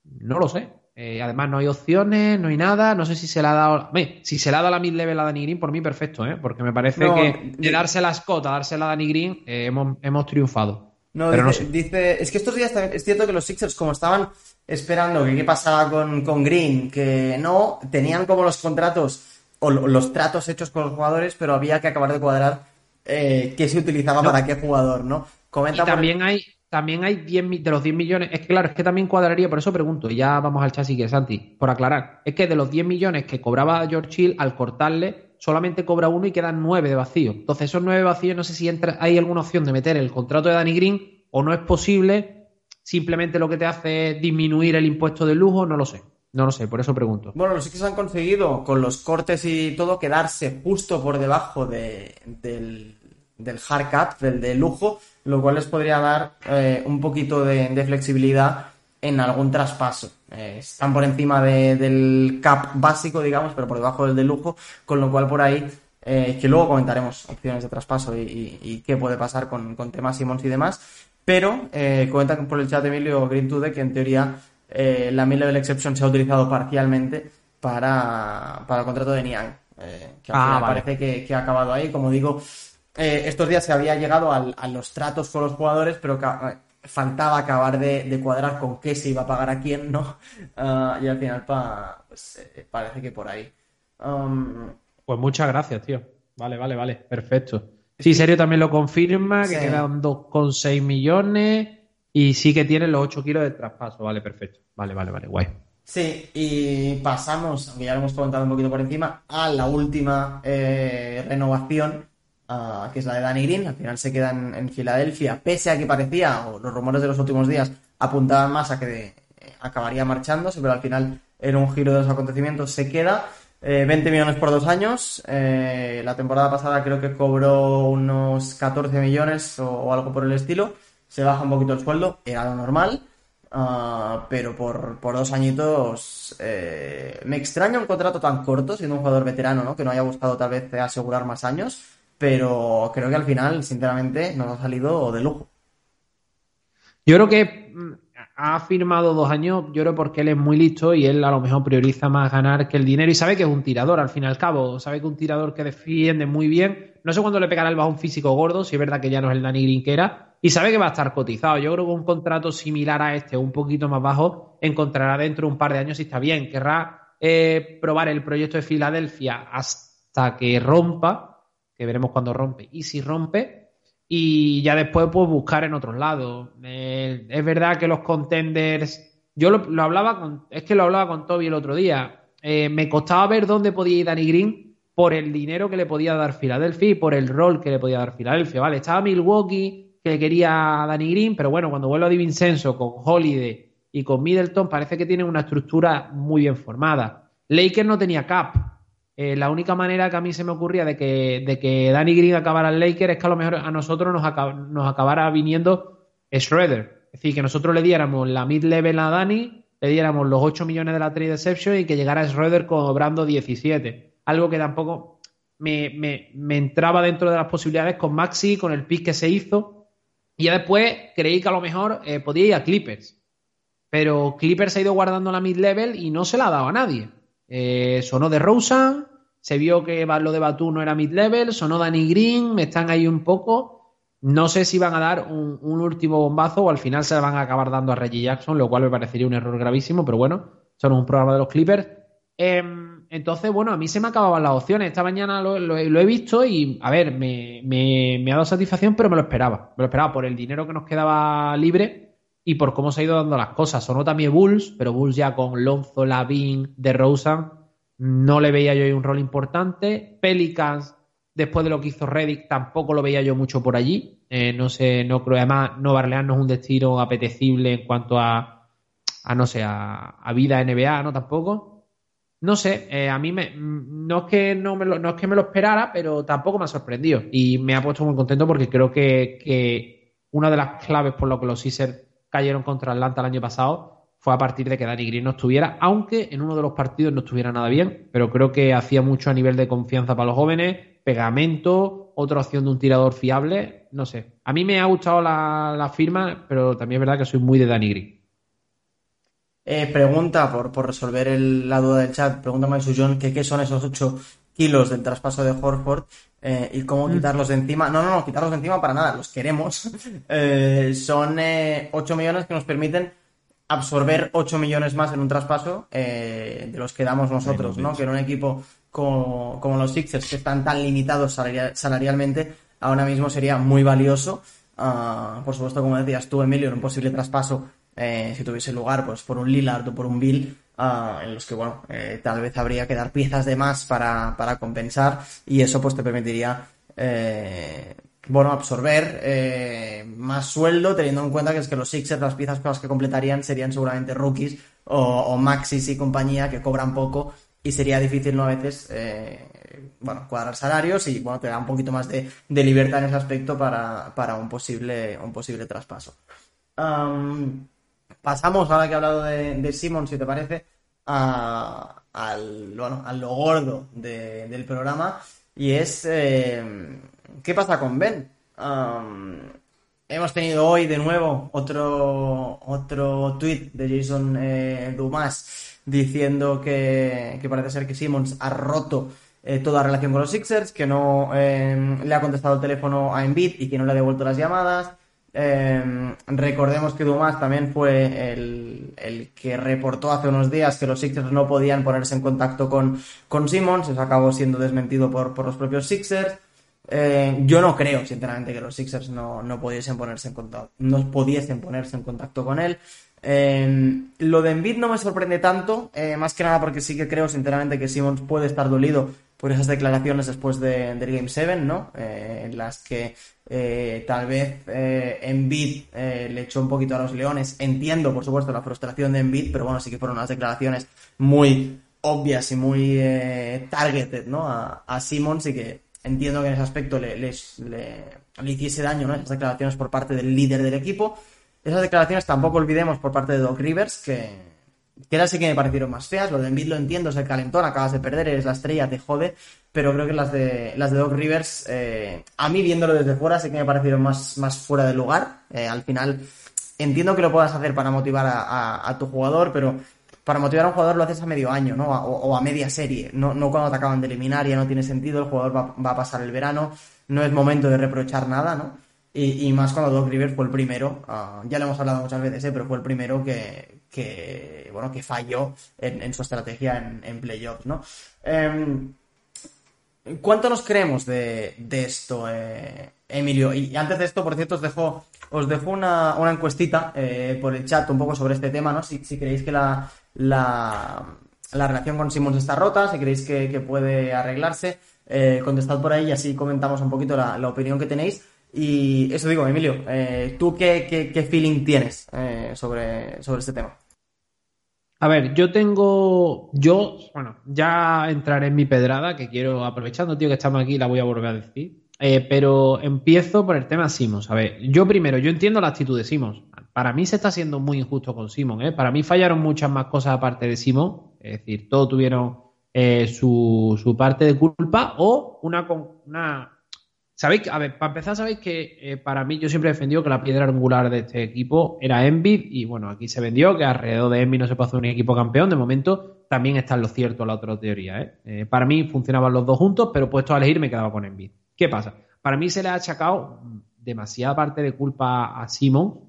no lo sé. Eh, además, no hay opciones, no hay nada. No sé si se le ha dado. si se le ha dado la mid-level a Danny Green, por mí perfecto, ¿eh? porque me parece que de dársela a Scott a dársela a Danny Green, eh, hemos, triunfado.
No, Pero dice, no dice, es que estos días es cierto que los Sixers, como estaban esperando que qué pasaba con, con Green, que no, tenían como los contratos o los tratos hechos con los jugadores, pero había que acabar de cuadrar eh, qué se utilizaba para qué jugador, ¿no?
y también hay, también hay 10 de los 10 millones, es que claro, es que también cuadraría, por eso pregunto, y ya vamos al chasis que Santi, por aclarar, es que de los 10 millones que cobraba George Hill, al cortarle, solamente cobra uno y quedan 9 de vacío. Entonces, esos 9 vacíos, no sé si entra, hay alguna opción de meter el contrato de Danny Green o no es posible, simplemente lo que te hace es disminuir el impuesto de lujo, no lo sé. No lo sé, por eso pregunto.
Bueno, los que han conseguido con los cortes y todo quedarse justo por debajo de, del, del hard cap, del de lujo, lo cual les podría dar eh, un poquito de, flexibilidad en algún traspaso. Eh, están por encima del cap básico, digamos, pero por debajo del de lujo, con lo cual por ahí, eh, que luego comentaremos opciones de traspaso y, qué puede pasar con, con, temas Simons y demás, pero comentan por el chat Emilio Greentude que en teoría la mid-level exception se ha utilizado parcialmente para, para el contrato de Niang, que al ah, parece que, que ha acabado ahí, como digo, eh, estos días se había llegado a los tratos con los jugadores, pero eh, faltaba acabar de, cuadrar con qué se iba a pagar a quién, ¿no? Ah, y al final pues, eh, parece que por ahí. Um,
pues muchas gracias, tío. Vale, vale, vale. Perfecto. Sí, Serio también lo confirma, que quedan 2,6 millones y sí que tiene los 8 kilos de traspaso. Vale, perfecto. Vale, vale, vale, guay.
Sí, y pasamos, aunque ya lo hemos comentado un poquito por encima, a la última renovación que es la de Danny Green. Al final se queda en, Filadelfia, pese a que parecía, o los rumores de los últimos días apuntaban más a que eh, acabaría marchándose, pero al final en un giro de los acontecimientos se queda. 20 eh, millones por dos años. Eh, la temporada pasada creo que cobró unos 14 millones o, algo por el estilo. Se baja un poquito el sueldo, era lo normal. Ah, pero por, por, dos añitos me extraña un contrato tan corto siendo un jugador veterano, ¿no? Que no haya buscado tal vez asegurar más años pero creo que al final, sinceramente, nos ha salido de lujo.
Yo creo que mm, ha firmado dos años, yo creo porque él es muy listo y él a lo mejor prioriza más ganar que el dinero y sabe que es un tirador al fin y al cabo, sabe que es un tirador que defiende muy bien, no sé cuándo le pegará el bajón físico gordo, si es verdad que ya no es el Danny Green que era, y sabe que va a estar cotizado. Yo creo que un contrato similar a este, un poquito más bajo, encontrará dentro de un par de años si está bien. Querrá eh, probar el proyecto de Filadelfia hasta que rompa que veremos cuando rompe. Y si rompe, y ya después pues buscar en otros lados. Eh, es verdad que los contenders yo lo, hablaba con, es que lo hablaba con Toby el otro día. Eh, me costaba ver dónde podía ir Danny Green por el dinero que le podía dar Philadelphia y por el rol que le podía dar Philadelphia. Vale, estaba Milwaukee que quería a Danny Green, pero bueno, cuando vuelve a Vincenzo con Holiday y con Middleton parece que tiene una estructura muy bien formada. Lakers no tenía cap. Eh, la única manera que a mí se me ocurría de que, de que Danny Green acabara en Lakers es que a lo mejor a nosotros nos, acabara viniendo Schroeder. Es decir, que nosotros le diéramos la mid-level a Dani, le diéramos los 8 millones de la trade exception y que llegara Schroeder cobrando 17. Algo que tampoco me, entraba dentro de las posibilidades con Maxi, con el pick que se hizo. Y ya después creí que a lo mejor eh, podía ir a Clippers. Pero Clippers ha ido guardando la mid-level y no se la ha dado a nadie. Eh, sonó de Rosen, se vio que lo de Batu no era mid-level, sonó Danny Green, me están ahí un poco. No sé si van a dar un, último bombazo o al final se van a acabar dando a Reggie Jackson, lo cual me parecería un error gravísimo, pero bueno, son un programa de los Clippers. Em, entonces, bueno, a mí se me acababan las opciones. Esta mañana lo, he visto y, a ver, me, ha dado satisfacción, pero me lo esperaba. Me lo esperaba por el dinero que nos quedaba libre y por cómo se ha ido dando las cosas. Sonó también Bulls, pero Bulls ya con Lonzo, Lavin, de Rosen, no le veía yo un rol importante. Pelicans, después de lo que hizo Reddick, tampoco lo veía yo mucho por allí. Eh, no sé, no creo. Además, Nueva no es un destino apetecible en cuanto a, a no sé, a, vida NBA, ¿no? Tampoco. No sé, eh, a mí me, no, es que no, me lo, no es que me lo esperara, pero tampoco me ha sorprendido. Y me ha puesto muy contento porque creo que, que una de las claves por lo que los Sixers cayeron contra Atlanta el año pasado fue a partir de que Danny Green no estuviera, aunque en uno de los partidos no estuviera nada bien, pero creo que hacía mucho a nivel de confianza para los jóvenes, pegamento, otra opción de un tirador fiable, no sé. A mí me ha gustado la, firma, pero también es verdad que soy muy de Danny Green.
Eh, pregunta, por, por resolver la duda del chat, pregunta Mike John qué son esos 8 kilos del traspaso de Horford eh, y cómo quitarlos de encima. No, no, no, quitarlos de encima para nada, los queremos. Eh, son 8 millones que nos permiten absorber 8 millones más en un traspaso de los que damos nosotros, ¿no? Que en un equipo como, los Sixers, que están tan limitados salarialmente, ahora mismo sería muy valioso. Ah, por supuesto, como decías tú, Emilio, en un posible traspaso, eh, si tuviese lugar, pues por un Lillard o por un Bill, ah, en los que, bueno, eh, tal vez habría que dar piezas de más para, para compensar y eso pues te permitiría, eh, bueno, absorber más sueldo, teniendo en cuenta que es que los Sixers, las piezas con las que completarían serían seguramente rookies o, Maxis y compañía que cobran poco y sería difícil, ¿no? A veces, eh, bueno, cuadrar salarios y, bueno, te da un poquito más de, libertad en ese aspecto para, un, posible, un posible traspaso. Pasamos, ahora que he hablado de, Simon, si te parece, a, al, bueno, a lo gordo del programa y es, eh, ¿qué pasa con Ben? hemos tenido hoy de nuevo otro, otro tweet de Jason eh, Dumas diciendo que, parece ser que Simmons ha roto eh, toda relación con los Sixers, que no em, le ha contestado el teléfono a Embiid y que no le ha devuelto las llamadas. Em, recordemos que Dumas también fue el, que reportó hace unos días que los Sixers no podían ponerse en contacto con, con Simmons, eso acabó siendo desmentido por, por los propios Sixers. Eh, yo no creo, sinceramente, que los Sixers no, no pudiesen ponerse en contacto, no pudiesen ponerse en contacto con él. Em, lo de Embiid no me sorprende tanto, eh, más que nada porque sí que creo sinceramente que Simmons puede estar dolido por esas declaraciones después de, del Game 7, ¿no? Eh, en las que eh, tal vez Embiid le echó un poquito a los Leones. Entiendo, por supuesto, la frustración de Embiid, pero bueno, sí que fueron unas declaraciones muy obvias y muy targeted, ¿no? A, a, Simmons y que entiendo que en ese aspecto le, le, le hiciese daño, ¿no? Esas declaraciones por parte del líder del equipo. Esas declaraciones tampoco olvidemos por parte de Doc Rivers, que, que era sí que me parecieron más feas. Lo de Embiid lo entiendo, es el calentón, acabas de perder, eres la estrella, te jode. Pero creo que las de, las de Doc Rivers, eh, a mí viéndolo desde fuera, sí que me parecieron más, más fuera de lugar. Eh, al final, entiendo que lo puedas hacer para motivar a, tu jugador, pero para motivar a un jugador lo haces a medio año, ¿no? O, a media serie, no, no cuando te acaban de eliminar, ya no tiene sentido, el jugador va, va a pasar el verano, no es momento de reprochar nada, ¿no? Y, más cuando Doc Rivers fue el primero, ah, ya lo hemos hablado muchas veces, ¿eh? pero fue el primero que, bueno, que falló en, su estrategia en, en playoffs, ¿no? Em, ¿Cuánto nos creemos de, esto, eh, Emilio, y antes de esto, por cierto, os dejo, os dejo una, una encuestita eh, por el chat un poco sobre este tema, ¿no? Si, si creéis que la, la, la relación con Simmons está rota, si creéis que, puede arreglarse, eh, contestad por ahí y así comentamos un poquito la opinión que tenéis. Y eso digo, Emilio, eh, ¿tú qué, qué, feeling tienes eh, sobre, sobre este tema?
A ver, yo tengo. Yo, bueno, ya entraré en mi pedrada, que quiero, aprovechando, tío, que estamos aquí, la voy a volver a decir. Eh, pero empiezo por el tema Simons. A ver, yo primero, yo entiendo la actitud de Simons. Para mí se está siendo muy injusto con Simons. ¿eh? Para mí fallaron muchas más cosas aparte de Simons. Es decir, todos tuvieron su, su, parte de culpa o una, una Sabéis, a ver, para empezar, sabéis que eh, para mí yo siempre he defendido que la piedra angular de este equipo era Envid y bueno, aquí se vendió que alrededor de Envid no se puede hacer un equipo campeón. De momento también está en lo cierto la otra teoría. ¿eh? Eh, para mí funcionaban los dos juntos, pero puesto a elegir me quedaba con Envid. ¿Qué pasa? Para mí se le ha achacado demasiada parte de culpa a Simon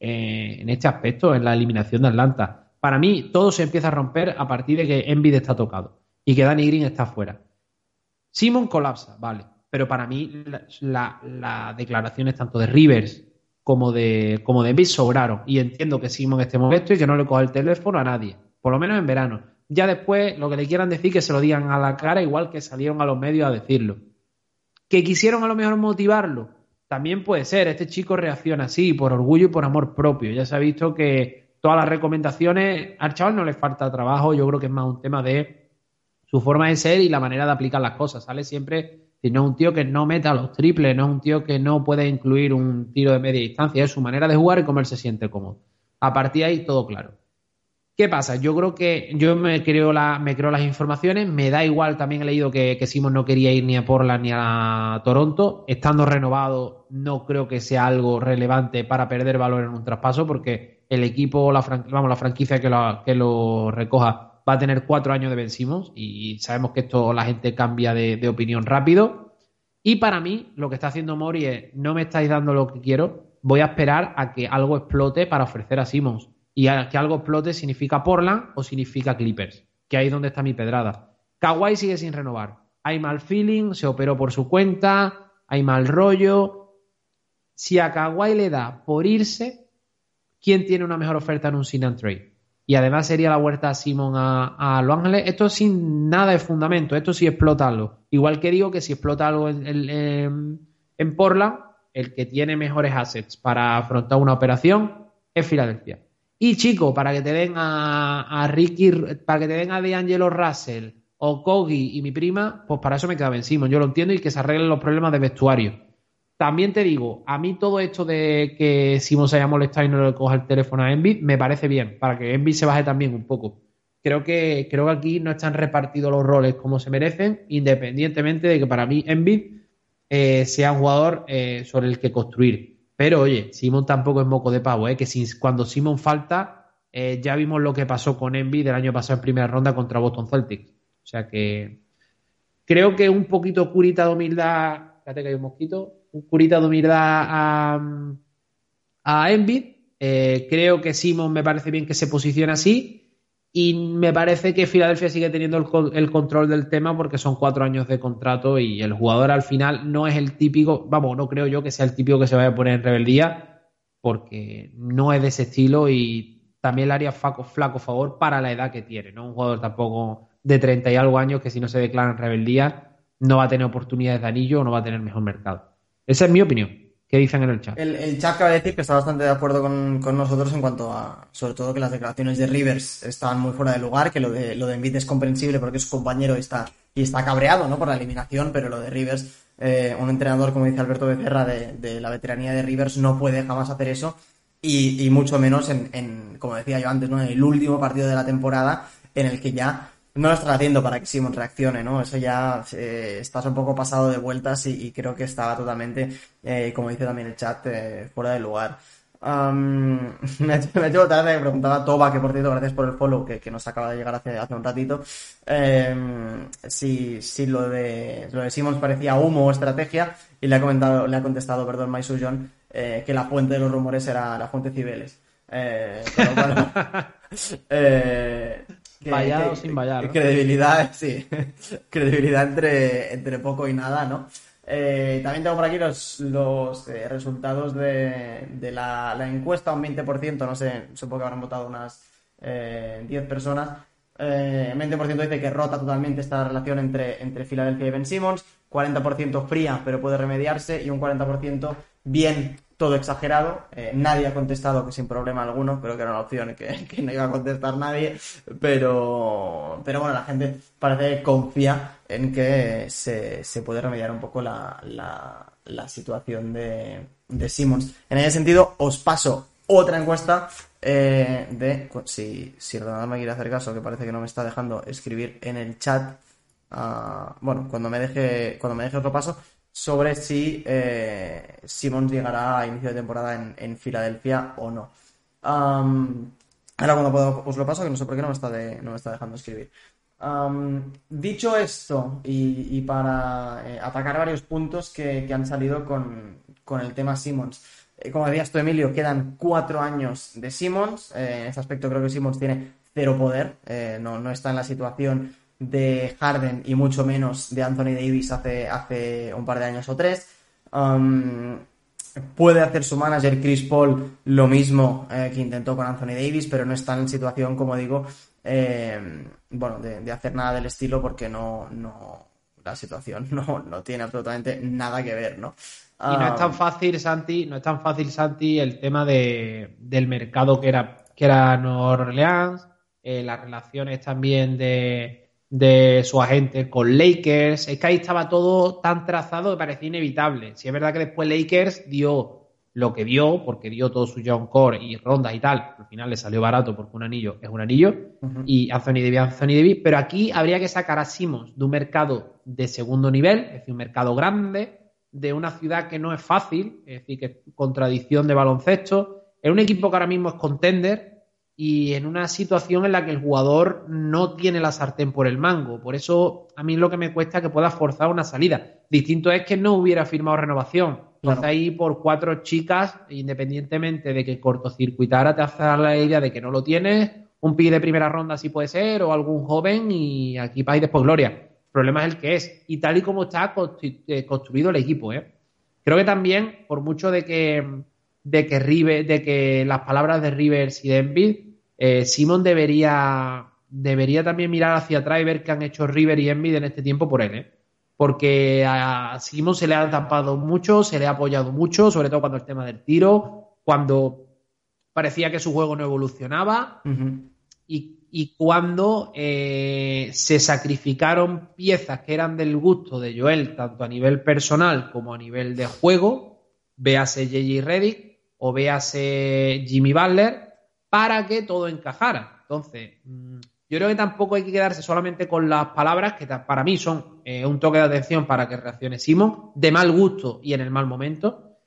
en este aspecto, en la eliminación de Atlanta. Para mí todo se empieza a romper a partir de que Envid está tocado y que Danny Green está fuera. Simon colapsa, vale pero para mí las la, declaraciones tanto de Rivers como de, como de sobraron. Y entiendo que Simon esté molesto y que no le coja el teléfono a nadie, por lo menos en verano. Ya después, lo que le quieran decir, que se lo digan a la cara, igual que salieron a los medios a decirlo. Que quisieron a lo mejor motivarlo, también puede ser. Este chico reacciona así, por orgullo y por amor propio. Ya se ha visto que todas las recomendaciones, al chaval no le falta trabajo, yo creo que es más un tema de su forma de ser y la manera de aplicar las cosas. Sale siempre no es un tío que no meta los triples, no es un tío que no puede incluir un tiro de media distancia, es su manera de jugar y cómo él se siente cómodo. A partir de ahí, todo claro. ¿Qué pasa? Yo creo que yo me creo, las informaciones, me da igual, también he leído que, que Simon no quería ir ni a Portland ni a Toronto, estando renovado no creo que sea algo relevante para perder valor en un traspaso porque el equipo, la, vamos, la franquicia que lo recoja va a tener cuatro años de Ben y sabemos que esto la gente cambia de, opinión rápido. Y para mí, lo que está haciendo Mori es, no me estáis dando lo que quiero, voy a esperar a que algo explote para ofrecer a Simmons. Y a que algo explote significa Portland o significa Clippers, que ahí es donde está mi pedrada. Kawhi sigue sin renovar. Hay mal feeling, se operó por su cuenta, hay mal rollo. Si a Kawhi le da por irse, ¿quién tiene una mejor oferta en un sin and trade? Y además sería la vuelta a Simon a, Los Ángeles. Esto sin nada de fundamento, esto sí explota algo. Igual que digo que si explota algo en, en, Portland, el que tiene mejores assets para afrontar una operación es Filadelfia. Y chico, para que te den a, Ricky, para que te den a D'Angelo Russell o Kogi y mi prima, pues para eso me quedaba en Simon. Yo lo entiendo y que se arreglen los problemas de vestuario. También te digo, a mí todo esto de que Simon se haya molestado y no le coja el teléfono a Envid me parece bien, para que Envid se baje también un poco. Creo que, creo que aquí no están repartidos los roles como se merecen, independientemente de que para mí Envid eh, sea un jugador eh, sobre el que construir. Pero oye, Simon tampoco es moco de pavo, ¿eh? que cuando Simon falta, eh, ya vimos lo que pasó con Envid el año pasado en primera ronda contra Boston Celtics. O sea que creo que un poquito curita de humildad. Espérate que hay un mosquito un curita de humildad a, a. Eh, creo que Simon me parece bien que se posicione así. Y me parece que Filadelfia sigue teniendo el, control del tema porque son cuatro años de contrato y el jugador al final no es el típico, vamos, no creo yo que sea el típico que se vaya a poner en rebeldía porque no es de ese estilo y también le haría flaco, flaco favor para la edad que tiene, ¿no? Un jugador tampoco de 30 y algo años que si no se declara en rebeldía no va a tener oportunidades de anillo o no va a tener mejor mercado. Esa es mi opinión. ¿Qué dicen en el chat?
El, chat acaba de decir que está bastante de acuerdo con, nosotros en cuanto a, sobre todo, que las declaraciones de Rivers estaban muy fuera de lugar, que lo de, lo de es comprensible porque su compañero está, y está cabreado, ¿no? Por la eliminación, pero lo de Rivers, eh, un entrenador, como dice Alberto Becerra, de, la veteranía de Rivers, no puede jamás hacer eso, y, mucho menos en, en, como decía yo antes, ¿no? En el último partido de la temporada, en el que ya no lo estás haciendo para que Simon reaccione, ¿no? Eso ya eh, estás un poco pasado de vueltas y, creo que estaba totalmente, eh, como dice también el chat, eh, fuera de lugar. me, ha hecho tarde, me preguntaba Toba, que por cierto, gracias por el follow, que, nos acaba de llegar hace, hace un ratito, em, si, si lo de, lo de Simons parecía humo o estrategia, y le ha, comentado, le ha contestado, perdón, Maisu John, que la fuente de los rumores era la fuente Cibeles. pero bueno,
Vallado sin vallar.
Credibilidad, sí. credibilidad entre, entre poco y nada, ¿no? Eh, también tengo por aquí los, los eh, resultados de, de la, la, encuesta, un 20%, no sé, supongo que habrán votado unas 10 personas. Eh, 20% dice que rota totalmente esta relación entre, entre Filadelfia y Ben Simmons, 40% fría pero puede remediarse y un 40% bien todo exagerado. Eh, nadie ha contestado que sin problema alguno, creo que era una opción que, no iba a contestar nadie, pero, pero bueno, la gente parece que confía en que se, se puede remediar un poco la, la, la situación de, de, Simmons. En ese sentido, os paso otra encuesta eh, de, si, si Ronaldo me quiere hacer caso, que parece que no me está dejando escribir en el chat, uh, bueno, cuando me deje, cuando me deje otro paso, sobre si eh, Simmons llegará a inicio de temporada en, en Filadelfia o no. Um, ahora cuando puedo os lo paso, que no sé por qué no me está, no me está dejando escribir. Dicho esto, y, y para eh, atacar varios puntos que, que han salido con, con, el tema Simmons. Eh, como decías tú, Emilio, quedan cuatro años de Simmons. En ese aspecto creo que Simmons tiene cero poder. No, no está en la situación de Harden y mucho menos de Anthony Davis hace, hace un par de años o tres. Um, puede hacer su manager Chris Paul lo mismo eh, que intentó con Anthony Davis, pero no está en situación, como digo, eh, bueno, de, de, hacer nada del estilo porque no, no la situación no, no tiene absolutamente nada que ver, ¿no?
Y no es tan fácil, Santi, no es tan fácil, Santi, el tema de, del mercado que era, que era Nueva Orleans, eh, las relaciones también de, de su agente con Lakers. Es que ahí estaba todo tan trazado que parecía inevitable. Si es verdad que después Lakers dio lo que dio, porque dio todo su John Core y rondas y tal. Al final le salió barato porque un anillo es un anillo. Uh -huh. Y Anthony Davis, Anthony Davis. Pero aquí habría que sacar a Simmons de un mercado de segundo nivel, es decir, un mercado grande, de una ciudad que no es fácil, es decir, que es contradicción de baloncesto. Es un equipo que ahora mismo es contender, y en una situación en la que el jugador no tiene la sartén por el mango. Por eso a mí lo que me cuesta es que pueda forzar una salida. Distinto es que no hubiera firmado renovación. Entonces claro. ahí por cuatro chicas, independientemente de que cortocircuitara, te hace la idea de que no lo tienes, un pick de primera ronda sí puede ser, o algún joven, y aquí paz y después gloria. El problema es el que es. Y tal y como está construido el equipo, ¿eh? Creo que también, por mucho de que de que River, de que las palabras de Rivers y de eh, Simon debería, debería también mirar hacia atrás y ver qué han hecho River y Embiid en este tiempo por él, ¿eh? Porque a Simon se le ha tapado mucho, se le ha apoyado mucho, sobre todo cuando el tema del tiro, cuando parecía que su juego no evolucionaba uh -huh. y, y, cuando eh, se sacrificaron piezas que eran del gusto de Joel, tanto a nivel personal como a nivel de juego, véase JJ Reddick, o véase Jimmy Butler para que todo encajara. Entonces, mm, yo creo que tampoco hay que quedarse solamente con las palabras que para mí son eh, un toque de atención para que reaccione Simon de mal gusto y en el mal momento,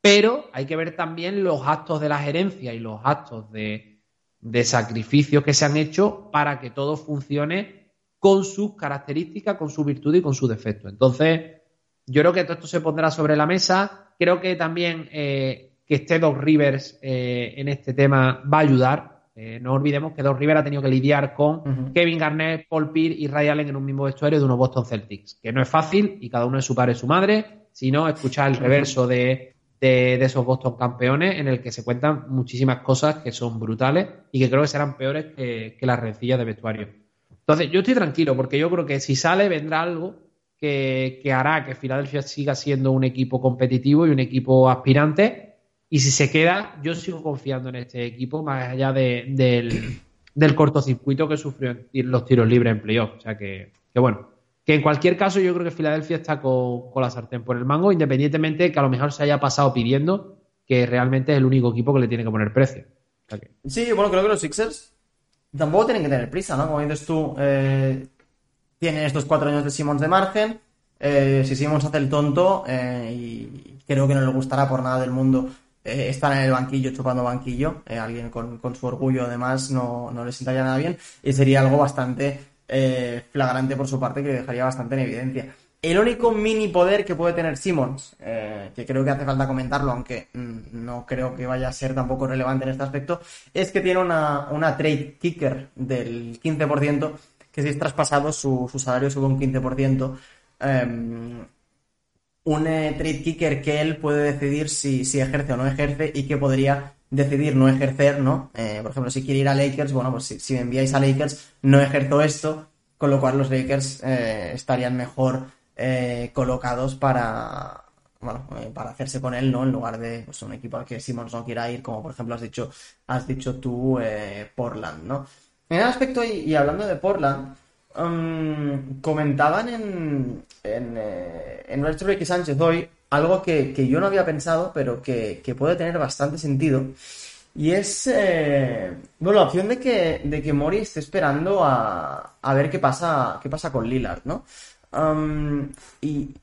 pero hay que ver también los actos de la gerencia y los actos de, de sacrificios que se han hecho para que todo funcione con sus características, con su virtud y con su defecto. Entonces, yo creo que todo esto se pondrá sobre la mesa. Creo que también eh, que esté Doc Rivers eh, en este tema va a ayudar. Eh, no olvidemos que Doc Rivers ha tenido que lidiar con uh -huh. Kevin Garnett, Paul Pierce y Ray Allen en un mismo vestuario de unos Boston Celtics, que no es fácil y cada uno es su padre y su madre, sino escuchar el reverso de, de, de, esos Boston campeones en el que se cuentan muchísimas cosas que son brutales y que creo que serán peores que, que las rencillas de vestuario. Entonces, yo estoy tranquilo porque yo creo que si sale vendrá algo que, que hará que Filadelfia siga siendo un equipo competitivo y un equipo aspirante y si se queda, yo sigo confiando en este equipo, más allá de, del, cortocircuito que sufrió los tiros libres en playoff. O sea que, que, bueno, que en cualquier caso yo creo que Filadelfia está con, la sartén por el mango, independientemente de que a lo mejor se haya pasado pidiendo que realmente es el único equipo que le tiene que poner precio.
Sí, bueno, creo que los Sixers tampoco tienen que tener prisa, ¿no? Como dices tú, eh, tienen estos cuatro años de Simmons de margen. Eh, si Simmons hace el tonto, eh, y creo que no le gustará por nada del mundo eh, estar en el banquillo chupando banquillo, eh, alguien con, con, su orgullo además no, no le sentaría nada bien y sería algo bastante eh, flagrante por su parte que dejaría bastante en evidencia. El único mini poder que puede tener Simmons, eh, que creo que hace falta comentarlo, aunque mmm, no creo que vaya a ser tampoco relevante en este aspecto, es que tiene una, una trade kicker del 15%, que si es traspasado su, su salario sube un 15%. Eh, un trade kicker que él puede decidir si, si ejerce o no ejerce y que podría decidir no ejercer, ¿no? por ejemplo, si quiere ir a Lakers, bueno, pues si, me enviáis a Lakers, no ejerzo esto, con lo cual los Lakers estarían mejor colocados para, bueno, eh, para hacerse con él, ¿no? En lugar de pues, un equipo al que Simmons no quiera ir, como por ejemplo has dicho, has dicho tú, eh, Portland, ¿no? En el aspecto, y, hablando de Portland, um, comentaban en, en, eh, en y Sánchez hoy algo que, yo no había pensado, pero que, puede tener bastante sentido. Y es, bueno, la opción de que, de que Mori esté esperando a, a ver qué pasa, qué pasa con Lillard, ¿no? Um, y,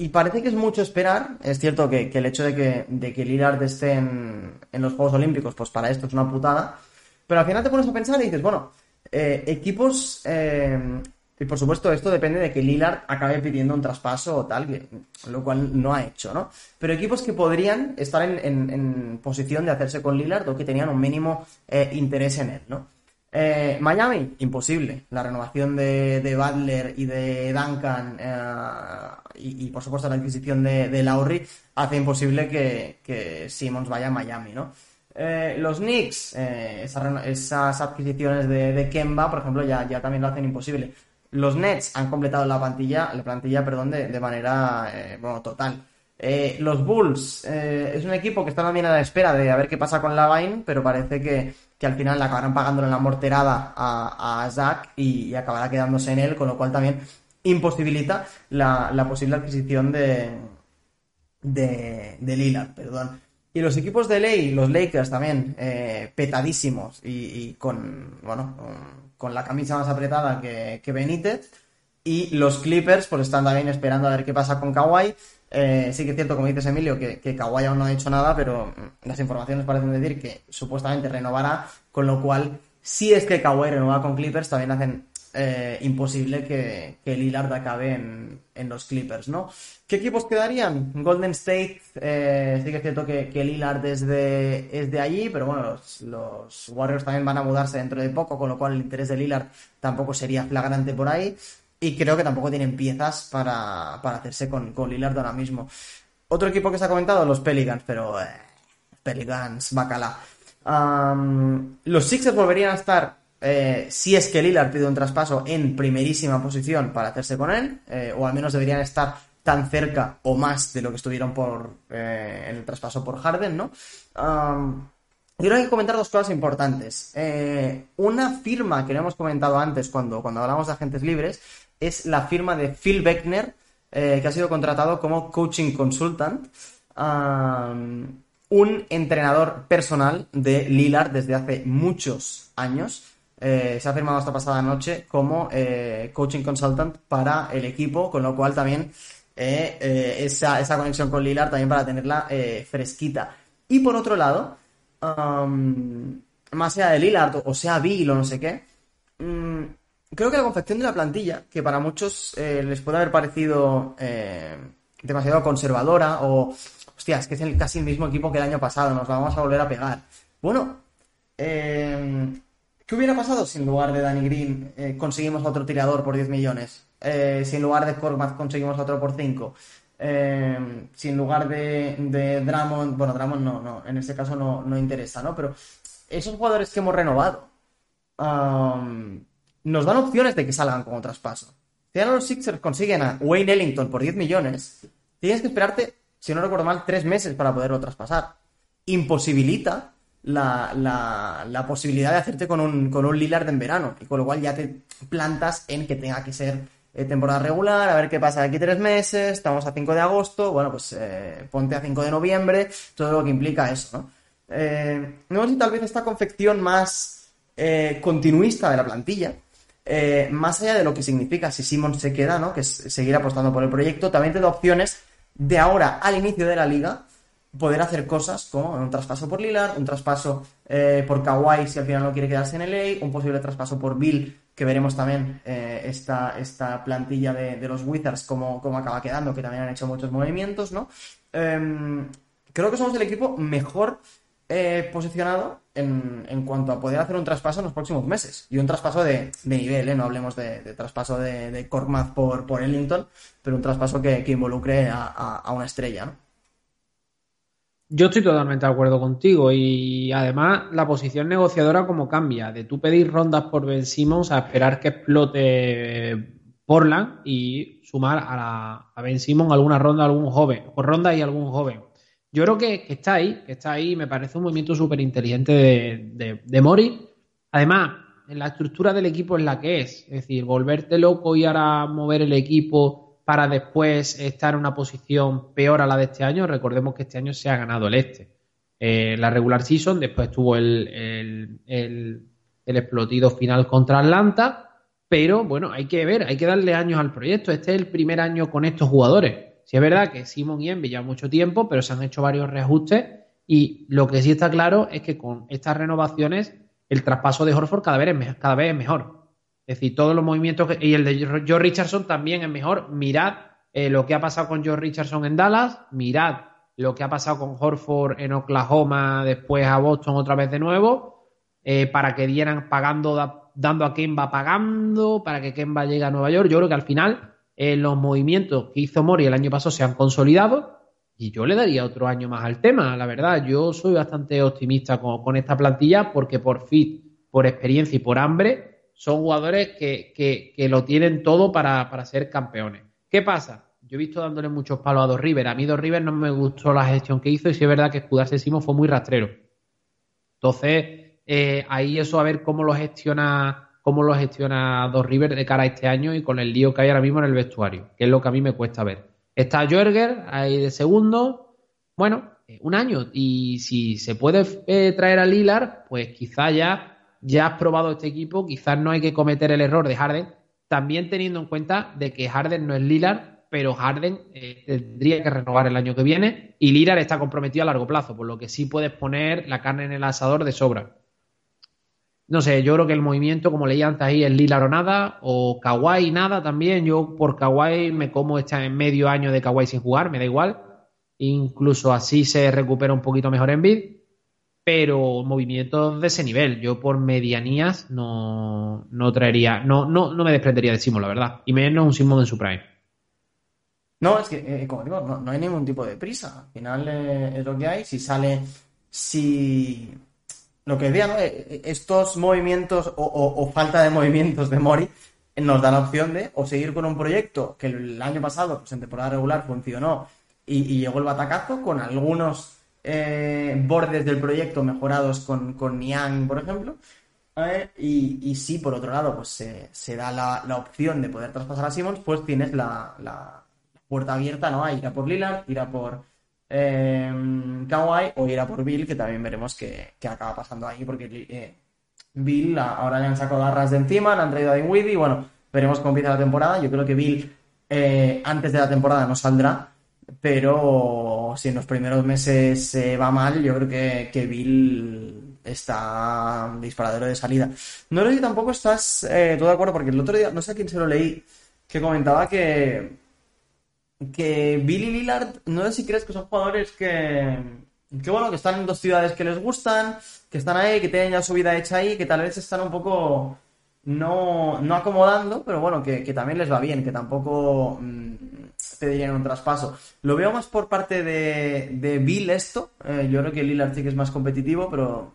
y parece que es mucho esperar. Es cierto que, el hecho de que, de que Lillard esté en, los Juegos Olímpicos, pues para esto es una putada. Pero al final te pones a pensar y dices, bueno, eh, equipos. Eh, y por supuesto, esto depende de que Lillard acabe pidiendo un traspaso o tal, lo cual no ha hecho, ¿no? Pero equipos que podrían estar en, posición de hacerse con Lillard o que tenían un mínimo eh, interés en él, ¿no? Eh, Miami, imposible. La renovación de, de Butler y de Duncan eh, y, por supuesto la adquisición de, de Lowry hace imposible que, que, Simmons vaya a Miami, ¿no? Eh, los Knicks, esas, adquisiciones de, Kemba, por ejemplo, ya, también lo hacen imposible. Los Nets han completado la plantilla, la plantilla, perdón, de, de manera bueno, total. los Bulls es un equipo que está también a la espera de a ver qué pasa con Lavine, pero parece que al final le acabarán pagando la morterada a, a Zach y, acabará quedándose en él, con lo cual también imposibilita la, posible adquisición de, de, de Lillard, perdón. Y los equipos de ley, los Lakers también, eh, petadísimos y, con, bueno, con, la camisa más apretada que, que Benítez. Y los Clippers, pues están también esperando a ver qué pasa con Kawhi. Eh, sí que es cierto, como dices Emilio, que, que Kawhi aún no ha hecho nada, pero mm, las informaciones parecen decir que supuestamente renovará, con lo cual, si es que Kawhi renueva con Clippers, también hacen eh, imposible que, que, Lillard acabe en, los Clippers, ¿no? ¿Qué equipos quedarían? Golden State, eh, sí que es cierto que, que Lillard es de, allí, pero bueno, los, los, Warriors también van a mudarse dentro de poco, con lo cual el interés de Lillard tampoco sería flagrante por ahí. Y creo que tampoco tienen piezas para, hacerse con, con Lillard ahora mismo. Otro equipo que se ha comentado, los Pelicans, pero eh, Pelicans, bacala. los Sixers volverían a estar, eh, si es que Lillard pide un traspaso, en primerísima posición para hacerse con él, eh, o al menos deberían estar tan cerca o más de lo que estuvieron por en el traspaso por Harden, ¿no? yo creo que hay que comentar dos cosas importantes. una firma que no hemos comentado antes cuando, cuando hablamos de agentes libres es la firma de Phil Beckner, eh, que ha sido contratado como coaching consultant, un entrenador personal de Lillard desde hace muchos años. Eh, se ha firmado esta pasada noche como eh, coaching consultant para el equipo, con lo cual también esa, esa, conexión con Lillard también para tenerla fresquita. Y por otro lado, más sea de Lillard o sea Bill o no sé qué, mm, creo que la confección de la plantilla, que para muchos eh, les puede haber parecido eh, demasiado conservadora o, hostia, es que es casi el mismo equipo que el año pasado, nos vamos a volver a pegar. Bueno, eh, ¿qué hubiera pasado si en lugar de Danny Green conseguimos otro tirador por 10 millones? si en lugar de Korkmaz conseguimos otro por 5? si en lugar de, de bueno, Drummond no, no, en este caso no, no interesa, ¿no? Pero esos jugadores que hemos renovado, nos dan opciones de que salgan como traspaso. Si ahora los Sixers consiguen a Wayne Ellington por 10 millones, tienes que esperarte, si no recuerdo mal, tres meses para poderlo traspasar. Imposibilita la, la, posibilidad de hacerte con un, con un Lillard en verano. Y con lo cual ya te plantas en que tenga que ser eh, temporada regular, a ver qué pasa de aquí tres meses, estamos a 5 de agosto, bueno, pues eh, ponte a 5 de noviembre, todo lo que implica eso, ¿no? Eh, no sé tal vez esta confección más continuista de la plantilla, eh, más allá de lo que significa si Simon se queda, ¿no? Que es seguir apostando por el proyecto, también te da opciones de ahora al inicio de la liga poder hacer cosas como un traspaso por Lillard, un traspaso eh, por Kawhi si al final no quiere quedarse en LA, un posible traspaso por Bill, que veremos también eh, esta, esta, plantilla de, los Wizards como, como, acaba quedando, que también han hecho muchos movimientos, ¿no? Em, creo que somos el equipo mejor eh, posicionado en, cuanto a poder hacer un traspaso en los próximos meses. Y un traspaso de, nivel, ¿eh? no hablemos de, traspaso de, de por, por Ellington, pero un traspaso que, involucre a, una estrella.
Yo estoy totalmente de acuerdo contigo y además la posición negociadora como cambia, de tú pedir rondas por Ben Simmons a esperar que explote Portland y sumar a, la, a Ben Simmons alguna ronda, algún joven, por ronda y algún joven. Yo creo que, está ahí, que está ahí, me parece un movimiento súper inteligente de, de, Mori. Además, en la estructura del equipo es la que es, es decir, volverte loco y ahora mover el equipo para después estar en una posición peor a la de este año. Recordemos que este año se ha ganado el este. Eh, la regular season, después tuvo el, el, explotido final contra Atlanta pero bueno, hay que ver, hay que darle años al proyecto. Este es el primer año con estos jugadores. Si es verdad que Simon y Envy ya mucho tiempo, pero se han hecho varios reajustes y lo que sí está claro es que con estas renovaciones el traspaso de Horford cada vez es, cada vez es mejor. Es decir, todos los movimientos y el de Joe Richardson también es mejor. Mirad eh, lo que ha pasado con Joe Richardson en Dallas, mirad lo que ha pasado con Horford en Oklahoma, después a Boston otra vez de nuevo, eh, para que dieran pagando dando a Kemba pagando para que Kemba llegue a Nueva York. Yo creo que al final eh, los movimientos que hizo Mori el año pasado se han consolidado y yo le daría otro año más al tema, la verdad. Yo soy bastante optimista con, esta plantilla porque por fit, por experiencia y por hambre son jugadores que, lo tienen todo para, ser campeones. ¿Qué pasa? Yo he visto dándole muchos palos a Dos River. A mí Dos River no me gustó la gestión que hizo y sí es verdad que escudarse Simo fue muy rastrero. Entonces, eh, ahí eso a ver cómo lo gestiona cómo lo gestiona Dos River de cara a este año y con el lío que hay ahora mismo en el vestuario, que es lo que a mí me cuesta ver. Está Jorger ahí de segundo, bueno, eh, un año y si se puede eh, traer a Lilar, pues quizá ya ya has probado este equipo, quizás no hay que cometer el error de Harden, también teniendo en cuenta de que Harden no es Lilar, pero Harden tendría que renovar el año que viene y Lilar está comprometido a largo plazo, por lo que sí puedes poner la carne en el asador de sobra no sé, yo creo que el movimiento, como leía antes ahí, es Lila o nada, o Kawhi nada también. Yo por Kawhi me como esta en medio año de Kawhi sin jugar, me da igual. Incluso así se recupera un poquito mejor en bid. Pero movimientos de ese nivel, yo por medianías no, no traería, no, no, no me desprendería de Simon, la verdad. Y menos un Simon en su prime.
No, es que, eh, como digo, no, hay ningún tipo de prisa. Al final eh, es lo que hay. Si sale, si lo que decía, ¿no? Eh, estos movimientos o, falta de movimientos de Mori nos da la opción de o seguir con un proyecto que el año pasado, pues en temporada regular, funcionó y, llegó el batacazo con algunos eh, bordes del proyecto mejorados con, con Niang, por ejemplo. y, si por otro lado, pues se, da la, opción de poder traspasar a Simmons, pues tienes la, la puerta abierta, ¿no? A ir a por Lillard, ir a por eh, Kawhi o ir a por Bill, que también veremos qué, acaba pasando ahí, porque eh, Bill ahora le han sacado garras de encima, le han traído a Dinwiddie y bueno, veremos cómo empieza la temporada. Yo creo que Bill eh, antes de la temporada no saldrá, pero si en los primeros meses se va mal, yo creo que, que Bill está disparadero de salida. No sé si tampoco estás eh, todo de acuerdo, porque el otro día, no sé a quién se lo leí, que comentaba que que Billy Lillard, no sé si crees que son jugadores que, que bueno, que están en dos ciudades que les gustan, que están ahí, que tienen ya su vida hecha ahí, que tal vez están un poco no, no acomodando, pero bueno, que, también les va bien, que tampoco mm, pedirían un traspaso. Lo veo más por parte de, de Bill esto, eh, yo creo que Lillard sí que es más competitivo, pero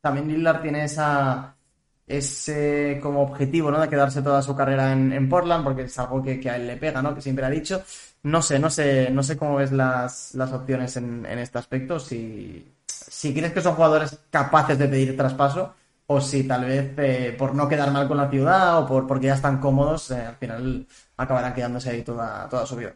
también Lillard tiene esa ese como objetivo, ¿no? De quedarse toda su carrera en, Portland, porque es algo que, a él le pega, ¿no? Que siempre ha dicho. No sé, no sé, no sé cómo ves las, las opciones en, en este aspecto. Si, si crees que son jugadores capaces de pedir traspaso, o si tal vez eh, por no quedar mal con la ciudad o por porque ya están cómodos, eh, al final acabarán quedándose ahí toda, toda su vida.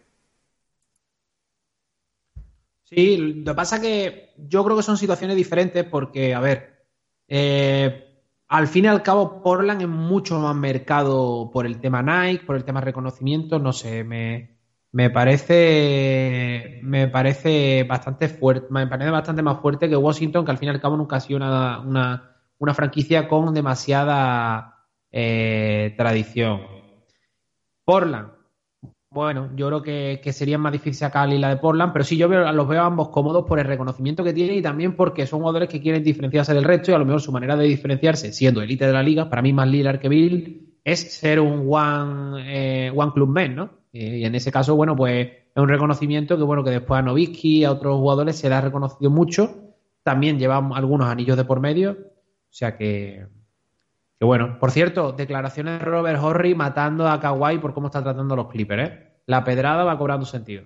Sí, lo que pasa que yo creo que son situaciones diferentes porque, a ver, eh, al fin y al cabo, Portland es mucho más mercado por el tema Nike, por el tema reconocimiento, no sé, me, me parece me parece bastante fuerte, me parece bastante más fuerte que Washington, que al fin y al cabo nunca ha sido una, una, franquicia con demasiada eh, tradición. Portland, bueno, yo creo que, que sería más difícil sacar a Lila de Portland, pero sí yo veo, los veo ambos cómodos por el reconocimiento que tienen y también porque son jugadores que quieren diferenciarse del resto y a lo mejor su manera de diferenciarse, siendo élite de la liga, para mí más Lillard que Bill, es ser un one, eh, one club man, ¿no? y en ese caso, bueno, pues es un reconocimiento que, bueno, que después a Novitsky a otros jugadores se le ha reconocido mucho. También lleva algunos anillos de por medio. O sea que, que bueno, por cierto, declaraciones de Robert Horry matando a Kawhi por cómo está tratando a los Clippers, ¿eh? La pedrada va cobrando sentido.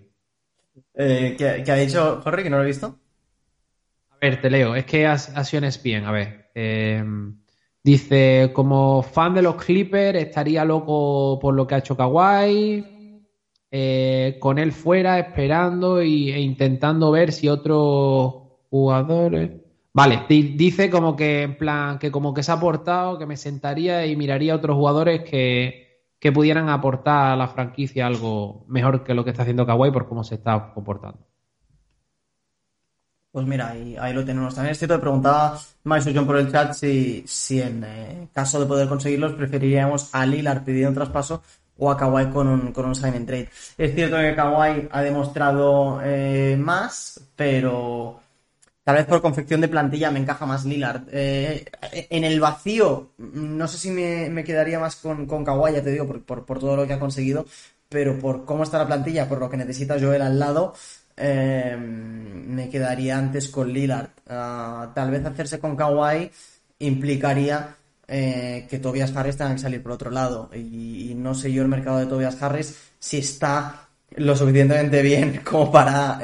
Eh, ¿qué, ha dicho Horry que no lo he visto?
A ver, te leo. Es que ha, sido en ESPN, a ver. Eh, dice, como fan de los Clippers, estaría loco por lo que ha hecho Kawhi. Eh, con él fuera, esperando y, e intentando ver si otros jugadores Vale, dice como que en plan, que como que se ha aportado, que me sentaría y miraría a otros jugadores que, que pudieran aportar a la franquicia algo mejor que lo que está haciendo Kawhi por cómo se está comportando.
Pues mira, ahí, lo tenemos también. Es cierto, preguntaba Maestro John por el chat si, si en eh, caso de poder conseguirlos preferiríamos a Lillard pidiendo un traspaso o a Kawhi con un, con un sign and trade. Es cierto que Kawhi ha demostrado eh, más, pero Tal vez por confección de plantilla me encaja más Lillard. Eh, en el vacío, no sé si me, quedaría más con, con Kawhi, ya te digo, por, todo lo que ha conseguido, pero por cómo está la plantilla, por lo que necesita Joel al lado, eh, me quedaría antes con Lillard. Ah, tal vez hacerse con Kawhi implicaría eh, que Tobias Harris tenga que salir por otro lado. Y, no sé yo el mercado de Tobias Harris si está lo suficientemente bien como para